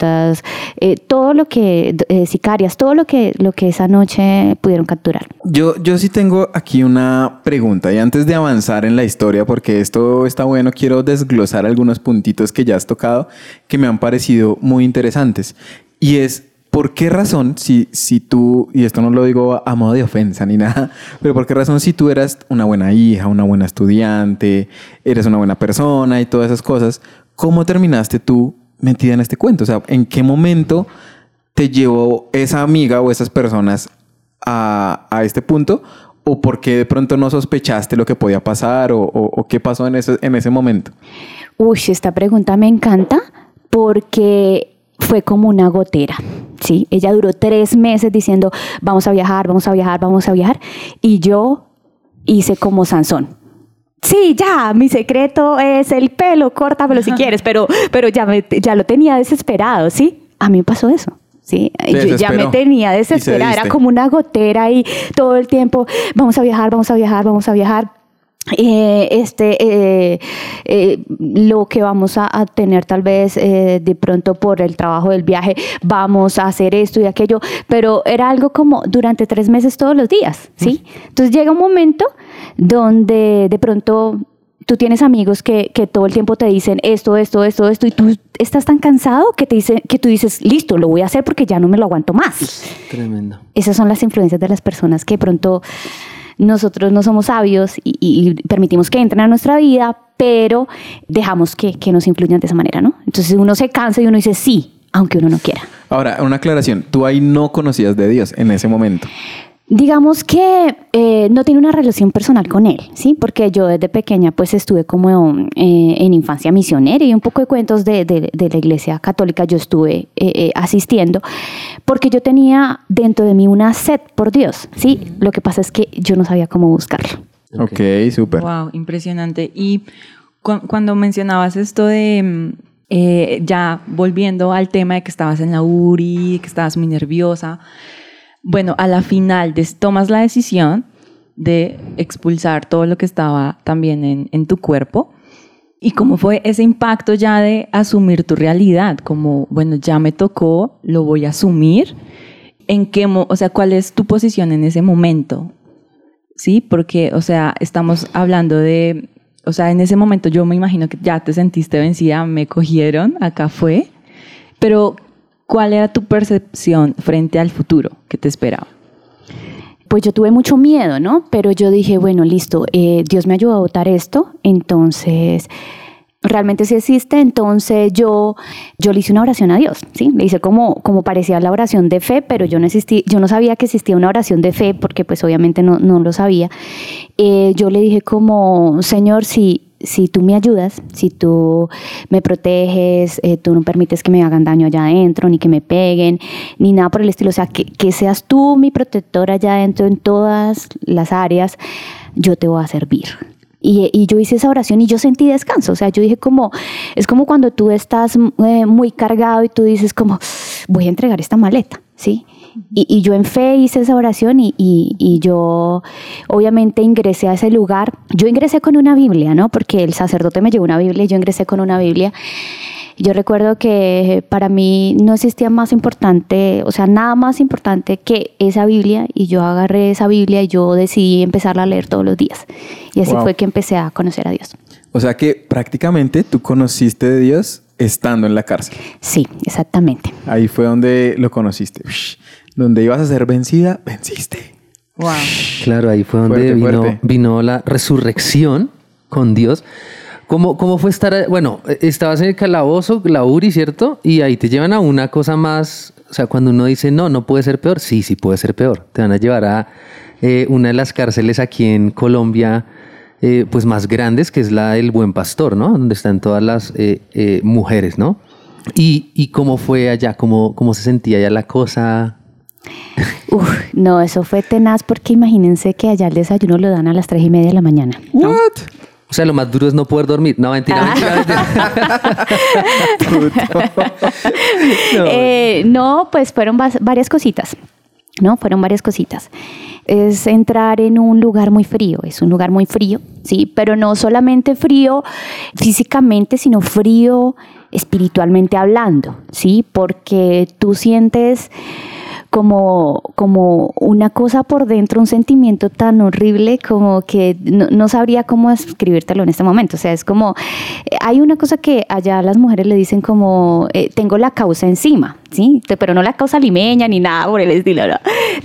prostitutas, eh, todo lo que, eh, sicarias, todo lo que, lo que esa noche pudieron capturar. Yo, yo sí tengo aquí una pregunta y antes de avanzar en la historia, porque esto está bueno, quiero desglosar algunos puntitos que ya has tocado que me han parecido muy interesantes. Y es, ¿por qué razón, si, si tú, y esto no lo digo a modo de ofensa ni nada, pero por qué razón si tú eras una buena hija, una buena estudiante, eres una buena persona y todas esas cosas, ¿cómo terminaste tú metida en este cuento? O sea, ¿en qué momento te llevó esa amiga o esas personas a, a este punto? ¿O por qué de pronto no sospechaste lo que podía pasar? ¿O, o- o qué pasó en ese, en ese momento? Uy, esta pregunta me encanta porque fue como una gotera, ¿sí? Ella duró tres meses diciendo, vamos a viajar, vamos a viajar, vamos a viajar. Y yo hice como Sansón. Sí, ya, mi secreto es el pelo, córtamelo si quieres, pero, pero ya, me- ya lo tenía desesperado, ¿sí? A mí me pasó eso. Sí, yo ya me tenía desesperada, era como una gotera y todo el tiempo, vamos a viajar, vamos a viajar, vamos a viajar. Eh, este eh, eh, lo que vamos a, a tener tal vez eh, de pronto por el trabajo del viaje vamos a hacer esto y aquello pero era algo como durante tres meses todos los días sí entonces llega un momento donde de pronto tú tienes amigos que, que todo el tiempo te dicen esto esto esto esto y tú estás tan cansado que te dice que tú dices listo lo voy a hacer porque ya no me lo aguanto más Tremendo. esas son las influencias de las personas que de pronto nosotros no somos sabios y, permitimos que entren a nuestra vida, pero dejamos que, que nos influyan de esa manera, ¿no? Entonces uno se cansa y uno dice sí, aunque uno no quiera. Ahora, una aclaración. Tú ahí no conocías de Dios en ese momento. Digamos que eh, no tiene una relación personal con él, ¿sí? Porque yo desde pequeña pues estuve como eh, en infancia misionera y un poco de cuentos de, de- de la iglesia católica yo estuve eh, eh, asistiendo porque yo tenía dentro de mí una sed por Dios, ¿sí? Lo que pasa es que yo no sabía cómo buscarlo. Ok, súper. Wow, impresionante. Y cu- cuando mencionabas esto de ya volviendo al tema de que estabas en la URI, que estabas muy nerviosa, bueno, a la final des- tomas la decisión de expulsar todo lo que estaba también en, en tu cuerpo. ¿Y cómo fue ese impacto ya de asumir tu realidad? Como, bueno, ya me tocó, lo voy a asumir. ¿En qué, o sea, cuál es tu posición en ese momento? Sí, porque, o sea, estamos hablando de, o sea, en ese momento yo me imagino que ya te sentiste vencida, me cogieron, acá fue, pero ¿cuál era tu percepción frente al futuro que te esperaba? pues yo tuve mucho miedo, ¿no? Pero yo dije, bueno, listo, eh, Dios me ayudó a votar esto, entonces realmente sí existe, entonces yo, yo le hice una oración a Dios, ¿sí? Le hice como, como parecía la oración de fe, pero yo no, existí, yo no sabía que existía una oración de fe, porque pues obviamente no, no lo sabía. Eh, yo le dije como, Señor, si, si tú me ayudas, si tú me proteges, eh, tú no permites que me hagan daño allá adentro, ni que me peguen, ni nada por el estilo, o sea, que, seas tú mi protector allá adentro en todas las áreas, yo te voy a servir. Y, yo hice esa oración y yo sentí descanso, o sea, yo dije como, es como cuando tú estás eh, muy cargado y tú dices como, voy a entregar esta maleta, ¿sí? Y, y yo en fe hice esa oración y, y- y yo obviamente ingresé a ese lugar. Yo ingresé con una Biblia, ¿no? Porque el sacerdote me llevó una Biblia y yo ingresé con una Biblia. Yo recuerdo que para mí no existía más importante, o sea, nada más importante que esa Biblia y yo agarré esa Biblia y yo decidí empezarla a leer todos los días. Y así Wow. fue que empecé a conocer a Dios. O sea que prácticamente tú conociste de Dios estando en la cárcel. Sí, exactamente. Ahí fue donde lo conociste. Donde ibas a ser vencida, venciste. Wow. Claro, ahí fue donde Fuerte, vino, fuerte. vino la resurrección con Dios. ¿Cómo, ¿Cómo fue estar? a- Bueno, eh, estabas en el calabozo, la URI, ¿cierto? Y ahí te llevan a una cosa más. O sea, cuando uno dice no, no puede ser peor, sí, sí puede ser peor. Te van a llevar a eh, una de las cárceles aquí en Colombia, eh, pues más grandes, que es la del Buen Pastor, ¿no? Donde están todas las eh, eh, mujeres, ¿no? Y, y cómo fue allá, cómo, cómo se sentía allá la cosa. Uf, no, eso fue tenaz porque imagínense que allá el desayuno lo dan a las tres y media de la mañana. ¿no? O sea, lo más duro es no poder dormir. No, mentira, mentira, mentira. Eh, no, pues fueron varias cositas. No, fueron varias cositas. Es entrar en un lugar muy frío, es un lugar muy frío, sí, pero no solamente frío físicamente, sino frío espiritualmente hablando, sí, porque tú sientes como, como una cosa por dentro, un sentimiento tan horrible como que no, no sabría cómo escribírtelo en este momento. O sea, es como, eh, hay una cosa que allá las mujeres le dicen como, eh, tengo la causa encima, ¿sí? Pero no la causa limeña ni nada por el estilo, ¿no?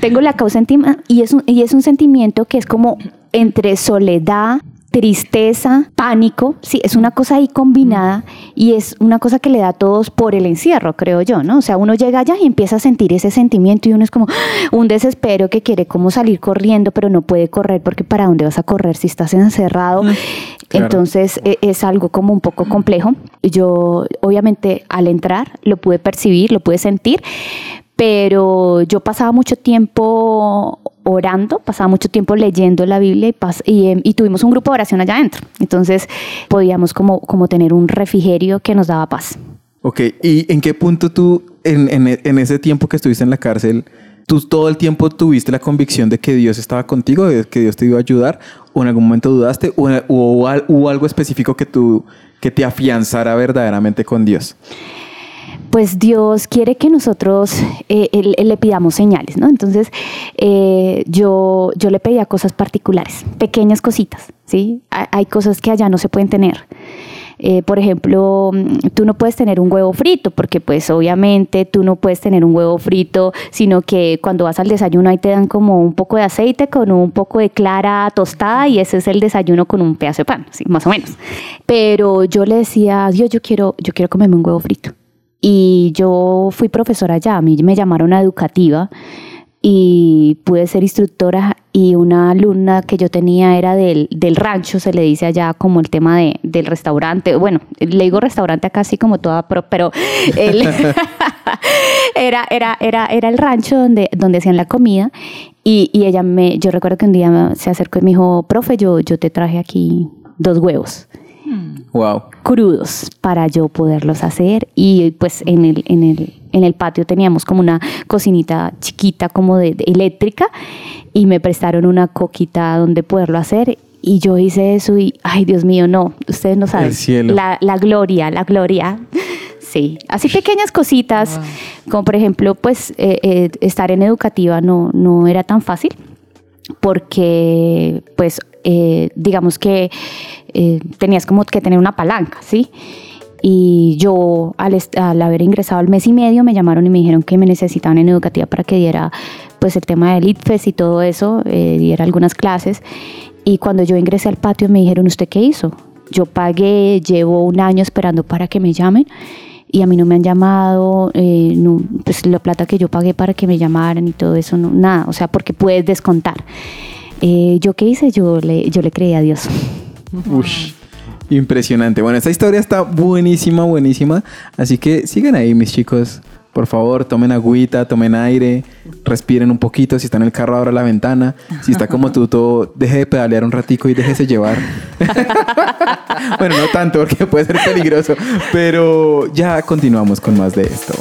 Tengo la causa encima y es un, y es un sentimiento que es como entre soledad, tristeza, pánico, sí, es una cosa ahí combinada y es una cosa que le da a todos por el encierro, creo yo, ¿no? O sea, uno llega allá y empieza a sentir ese sentimiento y uno es como un desespero que quiere como salir corriendo, pero no puede correr porque ¿para dónde vas a correr si estás encerrado? Entonces e, es algo como un poco complejo. Yo obviamente al entrar lo pude percibir, lo pude sentir, pero yo pasaba mucho tiempo orando, pasaba mucho tiempo leyendo la Biblia y, em, tuvimos un grupo de oración allá adentro. Entonces podíamos como, tener un refrigerio que nos daba paz. Ok, ¿y en qué punto tú, en, ese tiempo que estuviste en la cárcel, tú todo el tiempo tuviste la convicción de que Dios estaba contigo, de que Dios te iba a ayudar, o en algún momento dudaste, o, hubo algo específico que, que te afianzara verdaderamente con Dios? Pues Dios quiere que nosotros eh, le pidamos señales, ¿no? Entonces eh, yo, yo le pedía cosas particulares, pequeñas cositas, ¿sí? Hay, cosas que allá no se pueden tener. Eh, por ejemplo, tú no puedes tener un huevo frito, porque pues obviamente tú no puedes tener un huevo frito, sino que cuando vas al desayuno ahí te dan como un poco de aceite con un poco de clara tostada y ese es el desayuno con un pedazo de pan, ¿sí? más o menos. Pero yo le decía, Dios, yo quiero, yo quiero comerme un huevo frito. Y yo fui profesora allá, a mí me llamaron a educativa y pude ser instructora y una alumna que yo tenía era del, del rancho, se le dice allá como el tema de, del restaurante, bueno, le digo restaurante acá así como toda, pero era, era, era, era el rancho donde, donde hacían la comida y, y, ella me, yo recuerdo que un día se acercó y me dijo, profe, yo, yo te traje aquí dos huevos. Wow. Crudos para yo poderlos hacer. Y pues en el, en el, en el patio teníamos como una cocinita chiquita, como de, eléctrica, y me prestaron una coquita donde poderlo hacer. Y yo hice eso y, ay Dios mío, no, ustedes no saben. La, la gloria, la gloria. Sí, así pequeñas cositas, como por ejemplo, pues eh, eh, estar en educativa no, no era tan fácil porque pues eh, digamos que eh, tenías como que tener una palanca, ¿sí? Y yo al, al, haber ingresado al mes y medio me llamaron y me dijeron que me necesitaban en educativa para que diera pues el tema del ITFES y todo eso, eh, diera algunas clases. Y cuando yo ingresé al patio me dijeron, ¿usted qué hizo? Yo pagué, llevo un año esperando para que me llamen y a mí no me han llamado, eh, pues la plata que yo pagué para que me llamaran y todo eso, no, nada, o sea, porque puedes descontar. Eh, ¿Yo qué hice? Yo le, yo le creí a Dios. Ush, impresionante. Bueno, esta historia está buenísima, buenísima. Así que sigan ahí, mis chicos. Por favor, tomen agüita, tomen aire, respiren un poquito. Si está en el carro, abra la ventana. Si está como tú, todo, deje de pedalear un ratico y déjese llevar. bueno, no tanto porque puede ser peligroso. Pero ya continuamos con más de esto.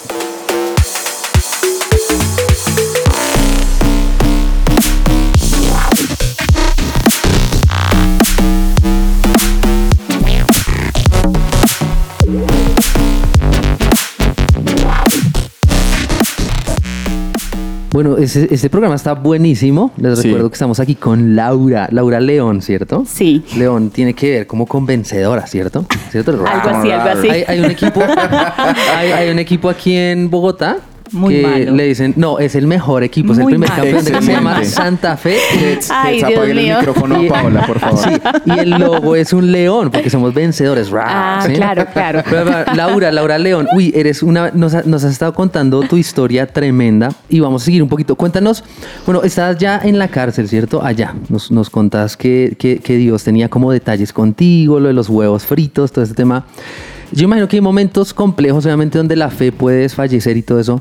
Bueno, este programa está buenísimo. Les recuerdo que estamos aquí con Laura, Laura León, ¿cierto? Sí. León tiene que ver como con vencedora, ¿cierto? ¿Cierto? algo así, algo así. Hay, un equipo, hay, un equipo aquí en Bogotá muy que le dicen, no, es el mejor equipo, es el primer campeón de se llama Santa Fe. Ay, Dios el micrófono a Paola, por favor. Sí, y el logo es un león, porque somos vencedores. Ah, claro, claro. Laura, Laura León, uy, eres una, nos, has estado contando tu historia tremenda y vamos a seguir un poquito. Cuéntanos, bueno, estás ya en la cárcel, ¿cierto? Allá, nos, nos contás que, que, que Dios tenía como detalles contigo, lo de los huevos fritos, todo ese tema. Yo imagino que hay momentos complejos, obviamente, donde la fe puede desfallecer y todo eso.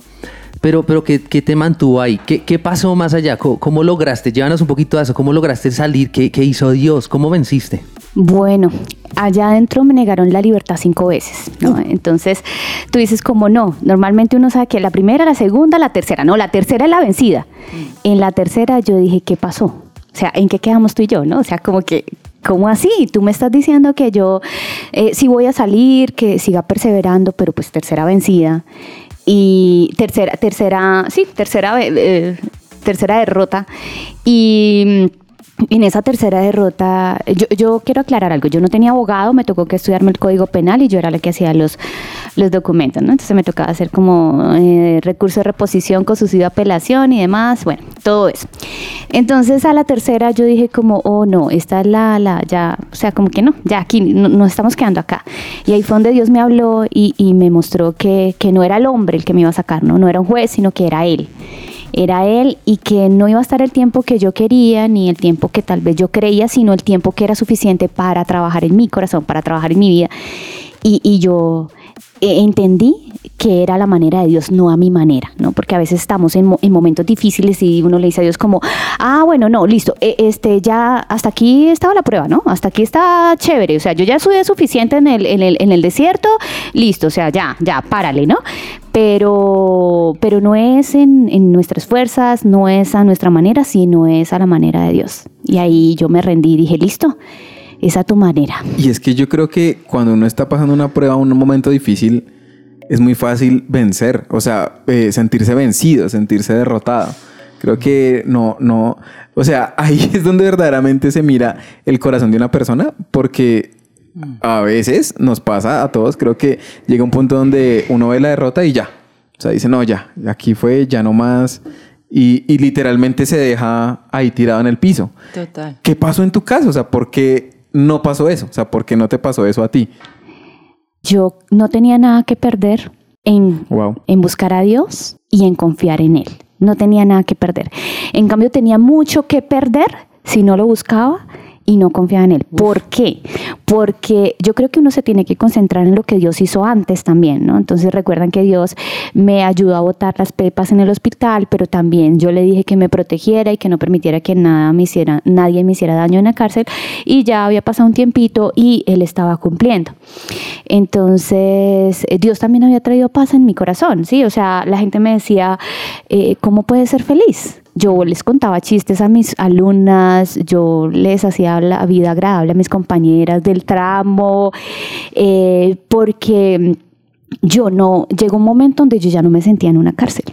Pero, pero ¿qué, qué te mantuvo ahí? ¿Qué, ¿Qué, pasó más allá? ¿Cómo, lograste? Llévanos un poquito a eso. ¿Cómo lograste salir? ¿Qué, ¿Qué, hizo Dios? ¿Cómo venciste? Bueno, allá adentro me negaron la libertad cinco veces. ¿no? Entonces tú dices, como no? Normalmente uno sabe que la primera, la segunda, la tercera. No, la tercera es la vencida. Mm. En la tercera yo dije, ¿qué pasó? O sea, ¿en qué quedamos tú y yo? ¿no? O sea, como que, ¿Cómo así? Tú me estás diciendo que yo eh, sí voy a salir, que siga perseverando, pero pues tercera vencida. Y tercera, tercera, sí, tercera, eh, tercera derrota. Y en esa tercera derrota, yo, quiero aclarar algo, yo no tenía abogado, me tocó que estudiarme el código penal y yo era la que hacía los, los documentos, ¿no? Entonces me tocaba hacer como eh, recurso de reposición con suicidio apelación y demás, bueno, todo eso. Entonces a la tercera yo dije como, oh no, esta es la, la ya, o sea, como que no, ya aquí no, estamos quedando acá. Y ahí fue donde Dios me habló y, y me mostró que, que no era el hombre el que me iba a sacar, ¿no? No era un juez, sino que era él era él y que no iba a estar el tiempo que yo quería ni el tiempo que tal vez yo creía, sino el tiempo que era suficiente para trabajar en mi corazón, para trabajar en mi vida. Y, y yo eh, entendí que era la manera de Dios, no a mi manera, ¿no? Porque a veces estamos en, en, momentos difíciles y uno le dice a Dios como, ah, bueno, no, listo, eh, este, ya hasta aquí estaba la prueba, ¿no? Hasta aquí está chévere, o sea, yo ya subí suficiente en el, en el, en el desierto, listo, o sea, ya, ya, párale, ¿no? Pero, pero no es en, nuestras fuerzas, no es a nuestra manera, sino es a la manera de Dios. Y ahí yo me rendí y dije, listo, es a tu manera. Y es que yo creo que cuando uno está pasando una prueba, un momento difícil, es muy fácil vencer, o sea, eh, sentirse vencido, sentirse derrotado. Creo que no, no, o sea, ahí es donde verdaderamente se mira el corazón de una persona, porque a veces nos pasa a todos, creo que llega un punto donde uno ve la derrota y ya, o sea, dice, no, ya, aquí fue, ya no más. Y, y literalmente se deja ahí tirado en el piso. Total. ¿Qué pasó en tu caso? O sea, ¿por qué no pasó eso? O sea, ¿por qué no te pasó eso a ti? Yo no tenía nada que perder en, wow. en buscar a Dios y en confiar en Él. No tenía nada que perder. En cambio, tenía mucho que perder si no lo buscaba y no confiaba en él. ¿Por qué? Porque yo creo que uno se tiene que concentrar en lo que Dios hizo antes también, ¿no? Entonces recuerdan que Dios me ayudó a botar las pepas en el hospital, pero también yo le dije que me protegiera y que no permitiera que nada me hiciera, nadie me hiciera daño en la cárcel y ya había pasado un tiempito y él estaba cumpliendo. Entonces Dios también había traído paz en mi corazón, ¿sí? O sea, la gente me decía, eh, ¿cómo puedes ser feliz? Yo les contaba chistes a mis alumnas, yo les hacía la vida agradable a mis compañeras del tramo, eh, porque yo no, llegó un momento donde yo ya no me sentía en una cárcel.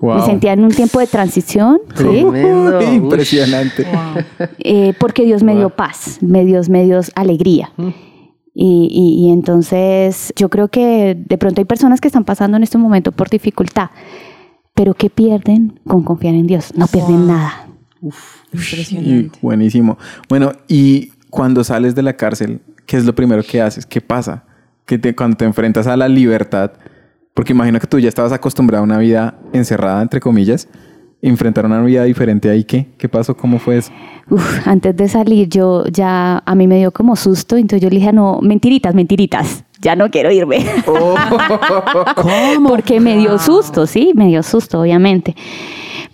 Wow. Me sentía en un tiempo de transición. ¿sí? Impresionante. Wow. Eh, porque Dios me dio paz, me dio, me dio alegría. Y, y, y entonces yo creo que de pronto hay personas que están pasando en este momento por dificultad pero ¿qué pierden con confiar en Dios? No pierden wow. nada. Uf, impresionante. Y buenísimo. Bueno, y cuando sales de la cárcel, ¿qué es lo primero que haces? ¿Qué pasa? Que te, cuando te enfrentas a la libertad, porque imagino que tú ya estabas acostumbrado a una vida encerrada, entre comillas, enfrentar una vida diferente ahí, ¿qué? ¿Qué pasó? ¿Cómo fue eso? Uf, antes de salir yo ya, a mí me dio como susto, entonces yo le dije, no, mentiritas, mentiritas ya no quiero irme. Oh. ¿Cómo? Porque me dio susto, sí, me dio susto, obviamente.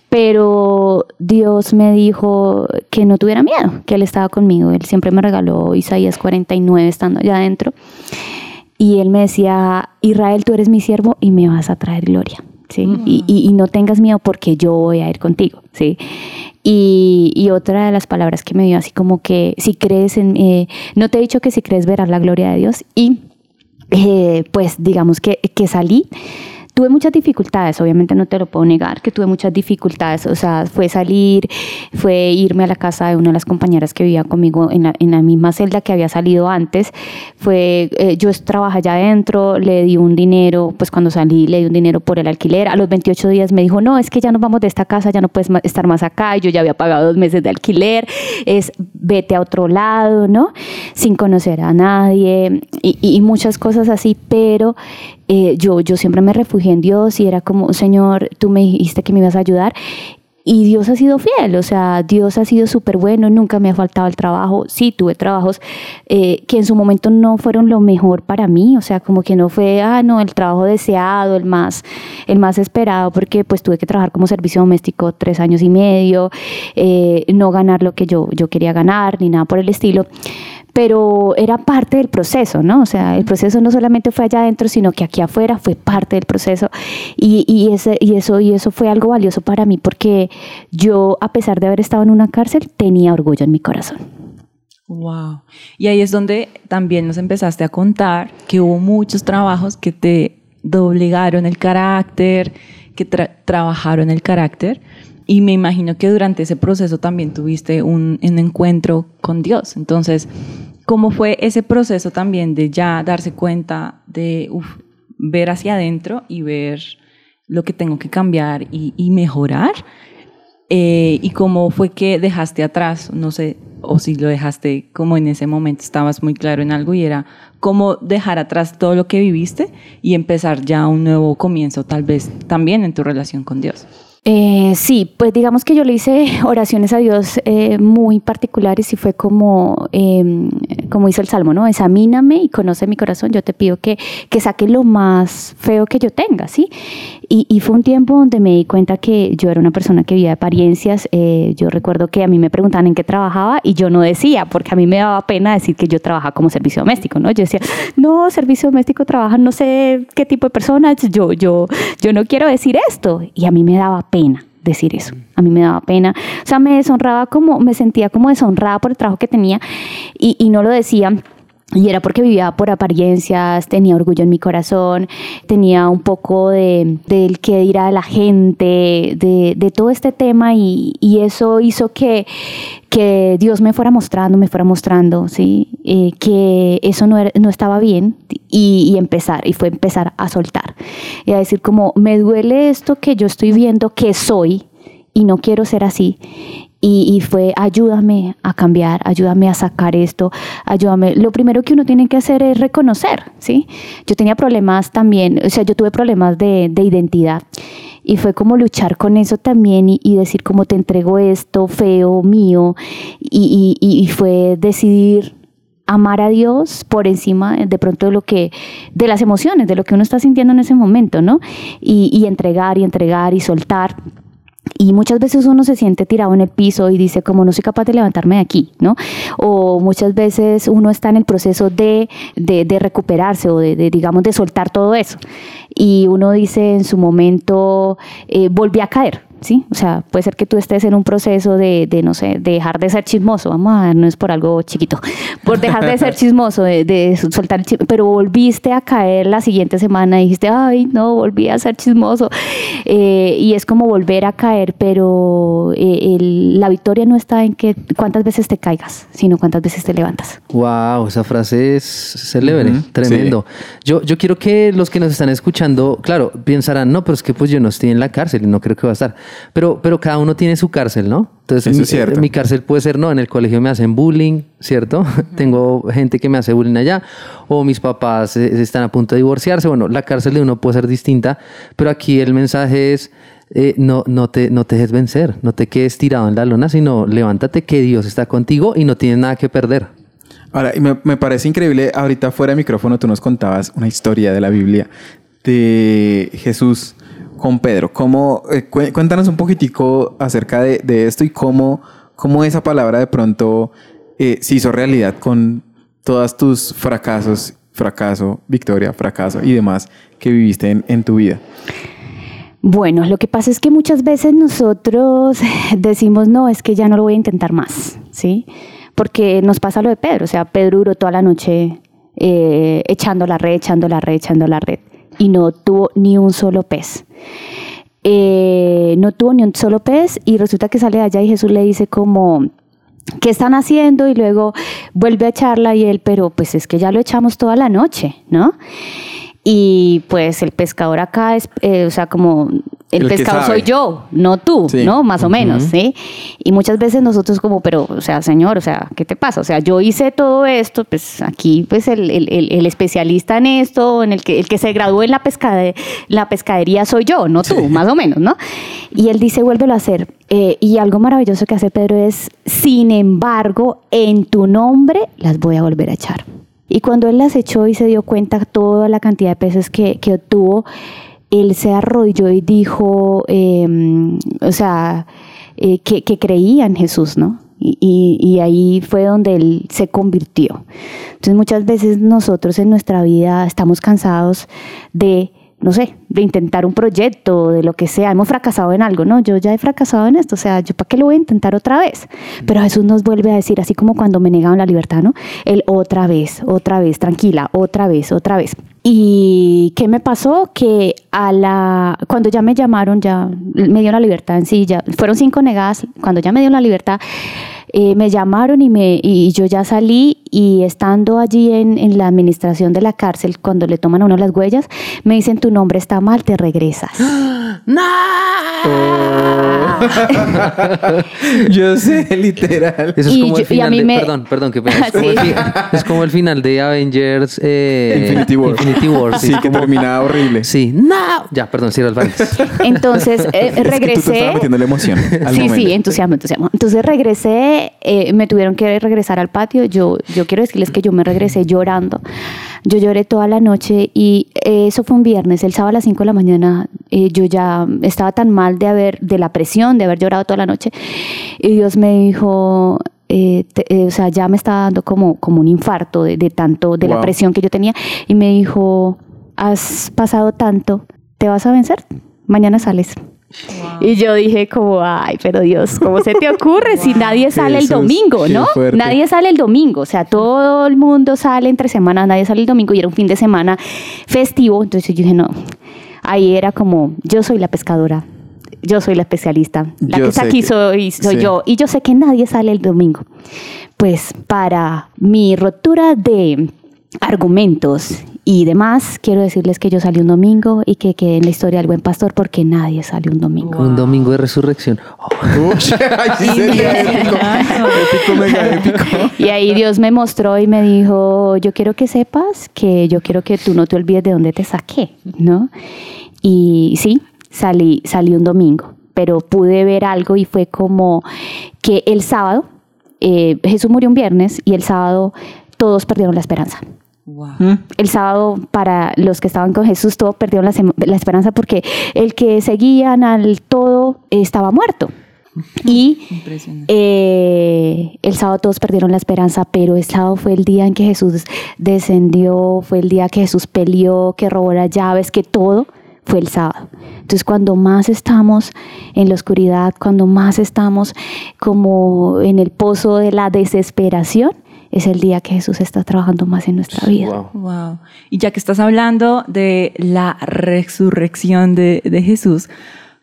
Pero Dios me dijo que no tuviera miedo, que Él estaba conmigo. Él siempre me regaló Isaías 49 estando allá adentro. Y Él me decía, Israel, tú eres mi siervo y me vas a traer gloria. ¿sí? Mm. Y, y, y, no tengas miedo porque yo voy a ir contigo, ¿sí? Y, y, otra de las palabras que me dio así como que si crees en, eh, no te he dicho que si crees verás la gloria de Dios y eh, pues digamos que, que salí. Tuve muchas dificultades, obviamente no te lo puedo negar, que tuve muchas dificultades, o sea, fue salir, fue irme a la casa de una de las compañeras que vivía conmigo en la, misma celda que había salido antes, fue, eh, yo trabajé allá adentro, le di un dinero, pues cuando salí le di un dinero por el alquiler, a los 28 días me dijo, no, es que ya nos vamos de esta casa, ya no puedes estar más acá, yo ya había pagado dos meses de alquiler, es vete a otro lado, ¿no? Sin conocer a nadie y, y muchas cosas así, pero eh, yo, yo siempre me refugié en Dios y era como, Señor, tú me dijiste que me ibas a ayudar. Y Dios ha sido fiel, o sea, Dios ha sido súper bueno, nunca me ha faltado el trabajo. Sí, tuve trabajos eh, que en su momento no fueron lo mejor para mí, o sea, como que no fue, ah, no, el trabajo deseado, el más, el más esperado, porque pues tuve que trabajar como servicio doméstico tres años y medio, eh, no ganar lo que yo, yo quería ganar, ni nada por el estilo pero era parte del proceso, ¿no? O sea, el proceso no solamente fue allá adentro, sino que aquí afuera fue parte del proceso y, y, ese, y, eso, y eso fue algo valioso para mí porque yo, a pesar de haber estado en una cárcel, tenía orgullo en mi corazón. Wow. Y ahí es donde también nos empezaste a contar que hubo muchos trabajos que te doblegaron el carácter, que tra trabajaron el carácter. Y me imagino que durante ese proceso también tuviste un, un encuentro con Dios. Entonces, ¿cómo fue ese proceso también de ya darse cuenta de uf, ver hacia adentro y ver lo que tengo que cambiar y, y mejorar? Eh, ¿Y cómo fue que dejaste atrás, no sé, o si lo dejaste como en ese momento estabas muy claro en algo y era cómo dejar atrás todo lo que viviste y empezar ya un nuevo comienzo, tal vez también en tu relación con Dios? Eh, sí, pues digamos que yo le hice oraciones a Dios eh, muy particulares y fue como, eh, como hizo el Salmo, ¿no? Examíname y conoce mi corazón. Yo te pido que, que saque lo más feo que yo tenga, ¿sí? Y, y, fue un tiempo donde me di cuenta que yo era una persona que vivía de apariencias. Eh, yo recuerdo que a mí me preguntaban en qué trabajaba y yo no decía, porque a mí me daba pena decir que yo trabajaba como servicio doméstico, ¿no? Yo decía, no, servicio doméstico trabaja no sé qué tipo de personas, yo, yo, yo no quiero decir esto. Y a mí me daba pena decir eso. A mí me daba pena. O sea, me deshonraba como, me sentía como deshonrada por el trabajo que tenía y, y no lo decía. Y era porque vivía por apariencias, tenía orgullo en mi corazón, tenía un poco de, del de la gente, de, de todo este tema y, y, eso hizo que, que Dios me fuera mostrando, me fuera mostrando, ¿sí? Eh, que eso no, no estaba bien y, y, empezar, y fue empezar a soltar. Y a decir como, me duele esto que yo estoy viendo que soy y no quiero ser así. Y, y, fue ayúdame a cambiar, ayúdame a sacar esto, ayúdame. Lo primero que uno tiene que hacer es reconocer, ¿sí? Yo tenía problemas también, o sea, yo tuve problemas de, de identidad y fue como luchar con eso también y, y decir como te entrego esto feo mío y, y, y fue decidir amar a Dios por encima de pronto de lo que, de las emociones, de lo que uno está sintiendo en ese momento, ¿no? Y, entregar y entregar y soltar. Y muchas veces uno se siente tirado en el piso y dice, como no soy capaz de levantarme de aquí, ¿no? O muchas veces uno está en el proceso de, de, de recuperarse o de, digamos, de soltar todo eso. Y uno dice en su momento, eh, volví a caer, ¿sí? O sea, puede ser que tú estés en un proceso de, de, no sé, de dejar de ser chismoso, vamos a ver, no es por algo chiquito, por dejar de ser chismoso, de, de soltar el chismoso, pero volviste a caer la siguiente semana y dijiste, ay, no, volví a ser chismoso. Eh, y es como volver a caer, pero eh, el, la victoria no está en que cuántas veces te caigas, sino cuántas veces te levantas. Wow, esa frase es célebre, uh -huh, tremendo. Sí. Yo, yo quiero que los que nos están escuchando, claro, pensarán, no, pero es que pues yo no estoy en la cárcel y no creo que va a estar. Pero, pero cada uno tiene su cárcel, ¿no? Entonces, Eso es cierto. mi cárcel puede ser, no, en el colegio me hacen bullying, ¿cierto? Uh -huh. Tengo gente que me hace bullying allá, o mis papás eh, están a punto de divorciarse. Bueno, la cárcel de uno puede ser distinta, pero aquí el mensaje es, eh, no, no, te, no te dejes vencer, no te quedes tirado en la lona, sino levántate que Dios está contigo y no tienes nada que perder. Ahora, y me, me parece increíble, ahorita fuera de micrófono tú nos contabas una historia de la Biblia de Jesús con Pedro. ¿Cómo, eh, cuéntanos un poquitico acerca de, de, esto y cómo, cómo esa palabra de pronto eh, se hizo realidad con todos tus fracasos, fracaso, victoria, fracaso y demás que viviste en, en tu vida. Bueno, lo que pasa es que muchas veces nosotros decimos, no, es que ya no lo voy a intentar más, ¿sí? Porque nos pasa lo de Pedro, o sea, Pedro duró toda la noche eh, echando la red, echando la red, echando la red, y no tuvo ni un solo pez. Eh, no tuvo ni un solo pez y resulta que sale de allá y Jesús le dice como, ¿qué están haciendo? Y luego vuelve a echarla y él, pero pues es que ya lo echamos toda la noche, ¿no? Y pues el pescador acá es, eh, o sea, como el, el pescador soy yo, no tú, sí. ¿no? Más o uh -huh. menos, ¿sí? Y muchas veces nosotros como, pero, o sea, señor, o sea, ¿qué te pasa? O sea, yo hice todo esto, pues aquí, pues el, el, el especialista en esto, en el que, el que se graduó en la, pescade la pescadería soy yo, no tú, sí. más o menos, ¿no? Y él dice, vuélvelo a hacer. Eh, y algo maravilloso que hace Pedro es, sin embargo, en tu nombre las voy a volver a echar. Y cuando él las echó y se dio cuenta toda la cantidad de peces que, que obtuvo, él se arrodilló y dijo, eh, o sea, eh, que, creía en Jesús, ¿no? Y, y, ahí fue donde él se convirtió. Entonces muchas veces nosotros en nuestra vida estamos cansados de no sé, de intentar un proyecto, de lo que sea, hemos fracasado en algo, ¿no? Yo ya he fracasado en esto, o sea, ¿yo para qué lo voy a intentar otra vez? Pero Jesús nos vuelve a decir, así como cuando me negaban la libertad, ¿no? Él otra vez, otra vez, tranquila, otra vez, otra vez. ¿Y qué me pasó? Que a la, cuando ya me llamaron, ya me dio la libertad en sí, ya fueron cinco negadas, cuando ya me dio la libertad, eh, me llamaron y, me, y yo ya salí y estando allí en, en, la administración de la cárcel, cuando le toman a uno las huellas, me dicen tu nombre está mal, te regresas. ¡No! yo sé, literal. Eso es Y como yo- el y a final mí de, me- Perdón, perdón, pena. Es, como Sí. el, fi- es como el final de Avengers eh, Infinity War. Infinity War, Sí, que como- terminaba horrible. Sí, no. Ya, perdón, el paréntesis. Entonces eh, Es que tú te regresé. estabas metiendo la emoción al sí, momento. sí, entusiasmo, entusiasmo. Entonces regresé, eh, me tuvieron que regresar al patio. Yo, yo quiero decirles que yo me regresé llorando. Yo lloré toda la noche y eh, eso fue un viernes. El sábado a las 5 de la mañana eh, yo ya estaba tan mal de haber, de la presión, de haber llorado toda la noche. Y Dios me dijo, eh, te- eh, o sea, ya me estaba dando como, como un infarto de, de tanto, de la presión que yo tenía. Y me dijo, has pasado tanto, ¿te vas a vencer? Mañana sales. Y yo dije como, ay, pero Dios, ¿cómo se te ocurre si nadie sale el domingo, no? fuerte. Nadie sale el domingo, o sea, todo el mundo sale entre semanas, nadie sale el domingo y era un fin de semana festivo, entonces yo dije, no, ahí era como, yo soy la pescadora, yo soy la especialista, la Yo que está aquí que- soy, soy sí. yo, y yo sé que nadie sale el domingo. Pues para mi rotura de argumentos y demás, quiero decirles que yo salí un domingo y que quedé en la historia del buen pastor porque nadie sale un domingo. Un domingo de resurrección. Y ahí Dios me mostró y me dijo, yo quiero que sepas que yo quiero que tú no te olvides de dónde te saqué, ¿no? Y sí, salí, salí un domingo, pero pude ver algo y fue como que el sábado, eh, Jesús murió un viernes y el sábado todos perdieron la esperanza. El sábado, para los que estaban con Jesús, todos perdieron la, esperanza porque el que seguían al todo eh, estaba muerto. Y eh, el sábado todos perdieron la esperanza, pero el sábado fue el día en que Jesús descendió, fue el día que Jesús peleó, que robó las llaves, que todo fue el sábado. Entonces cuando más estamos en la oscuridad, cuando más estamos como en el pozo de la desesperación, es el día que Jesús está trabajando más en nuestra vida. Wow. Y ya que estás hablando de la resurrección de, de Jesús,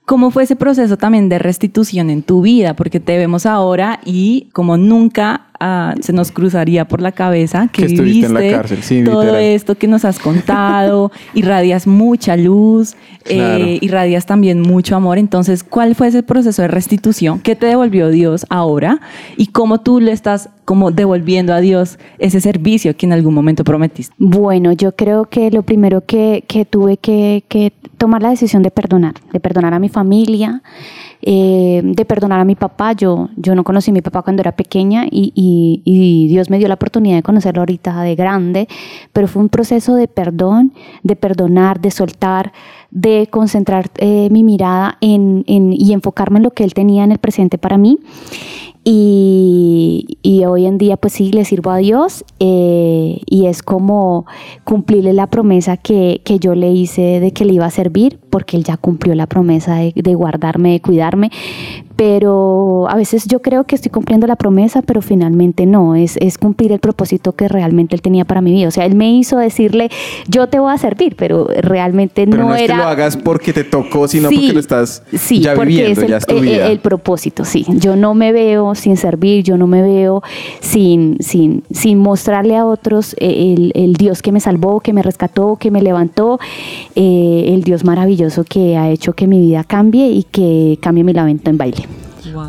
¿cómo fue ese proceso también de restitución en tu vida? Porque te vemos ahora y como nunca ah, se nos cruzaría por la cabeza que, Que estuviste en la viviste cárcel, sí, todo literal. esto que nos has contado, irradias mucha luz, Claro. eh, irradias también mucho amor. Entonces, ¿cuál fue ese proceso de restitución? ¿Qué te devolvió Dios ahora? ¿Y cómo tú le estás como devolviendo a Dios ese servicio que en algún momento prometiste? Bueno, yo creo que lo primero que, que tuve que, que tomar la decisión de perdonar, de perdonar a mi familia, eh, de perdonar a mi papá. Yo, yo no conocí a mi papá cuando era pequeña y, y- Dios me dio la oportunidad de conocerlo ahorita de grande, pero fue un proceso de perdón, de perdonar, de soltar, de concentrar eh, mi mirada en, en- y enfocarme en lo que Él tenía en el presente para mí. Y, y hoy en día pues sí le sirvo a Dios eh, y es como cumplirle la promesa que, que yo le hice de que le iba a servir porque él ya cumplió la promesa de, de guardarme, de cuidarme, pero a veces yo creo que estoy cumpliendo la promesa, pero finalmente no, es, es cumplir el propósito que realmente él tenía para mi vida. O sea, él me hizo decirle, yo te voy a servir, pero realmente Pero no, no, es era... que lo hagas porque te tocó, sino Sí, porque lo estás Sí, ya porque viviendo, es el, ya es tu el- vida. el propósito, sí. Yo no me veo sin servir, yo no me veo sin, sin, sin mostrarle a otros el, el Dios que me salvó, que me rescató, que me levantó, eh, el Dios maravilloso que ha hecho que mi vida cambie y que cambie mi lamento en baile.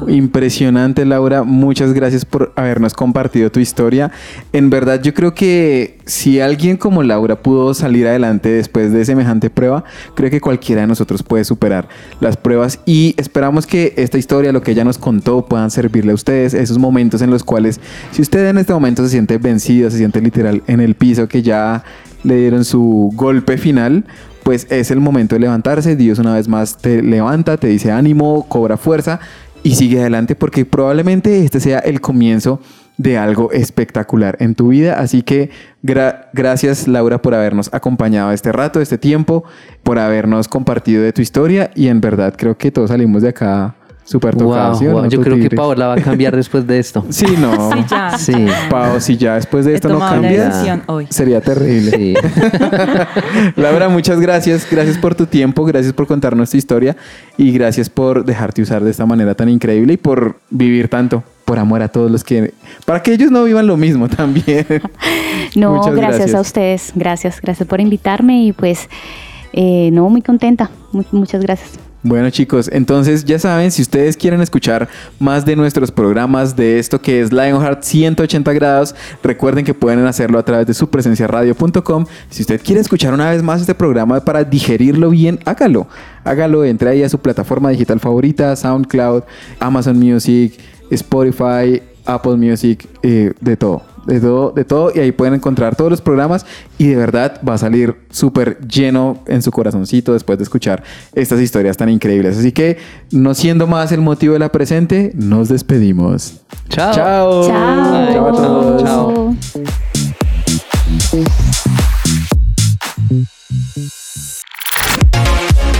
Impresionante, Laura. Muchas gracias por habernos compartido tu historia. En verdad, yo creo que si alguien como Laura pudo salir adelante después de semejante prueba, creo que cualquiera de nosotros puede superar las pruebas y esperamos que esta historia, lo que ella nos contó, puedan servirle a ustedes esos momentos en los cuales, si usted en este momento se siente vencido, se siente literal en el piso, que ya le dieron su golpe final, pues es el momento de levantarse. Dios una vez más te levanta, te dice ánimo, cobra fuerza y sigue adelante porque probablemente este sea el comienzo de algo espectacular en tu vida. Así que gra- gracias Laura por habernos acompañado este rato, este tiempo, por habernos compartido de tu historia y en verdad creo que todos salimos de acá súper tocados. Wow, ¿sí o wow. no, Yo creo que Tigre? Paola va a cambiar después de esto. Sí, no. Sí, ya. Sí. Pau, si ya después de He esto no cambias, hoy. sería terrible. Sí. Laura, muchas gracias. Gracias por tu tiempo, gracias por contarnos tu historia y gracias por dejarte usar de esta manera tan increíble y por vivir tanto por amor a todos los que... Para que ellos no vivan lo mismo también. No, Muchas gracias, gracias. a ustedes. Gracias, gracias por invitarme y pues, eh, no, muy contenta. Mu- muchas gracias. Bueno chicos, entonces ya saben, si ustedes quieren escuchar más de nuestros programas de esto que es Lionheart 180 grados, recuerden que pueden hacerlo a través de su radio.com. Si usted quiere escuchar una vez más este programa para digerirlo bien, hágalo. Hágalo, entre ahí a su plataforma digital favorita, SoundCloud, Amazon Music, Spotify, Apple Music, eh, de todo. De todo, de todo, y ahí pueden encontrar todos los programas y de verdad va a salir súper lleno en su corazoncito después de escuchar estas historias tan increíbles. Así que, no siendo más el motivo de la presente, nos despedimos. Chao. Chao. Chao. Chao.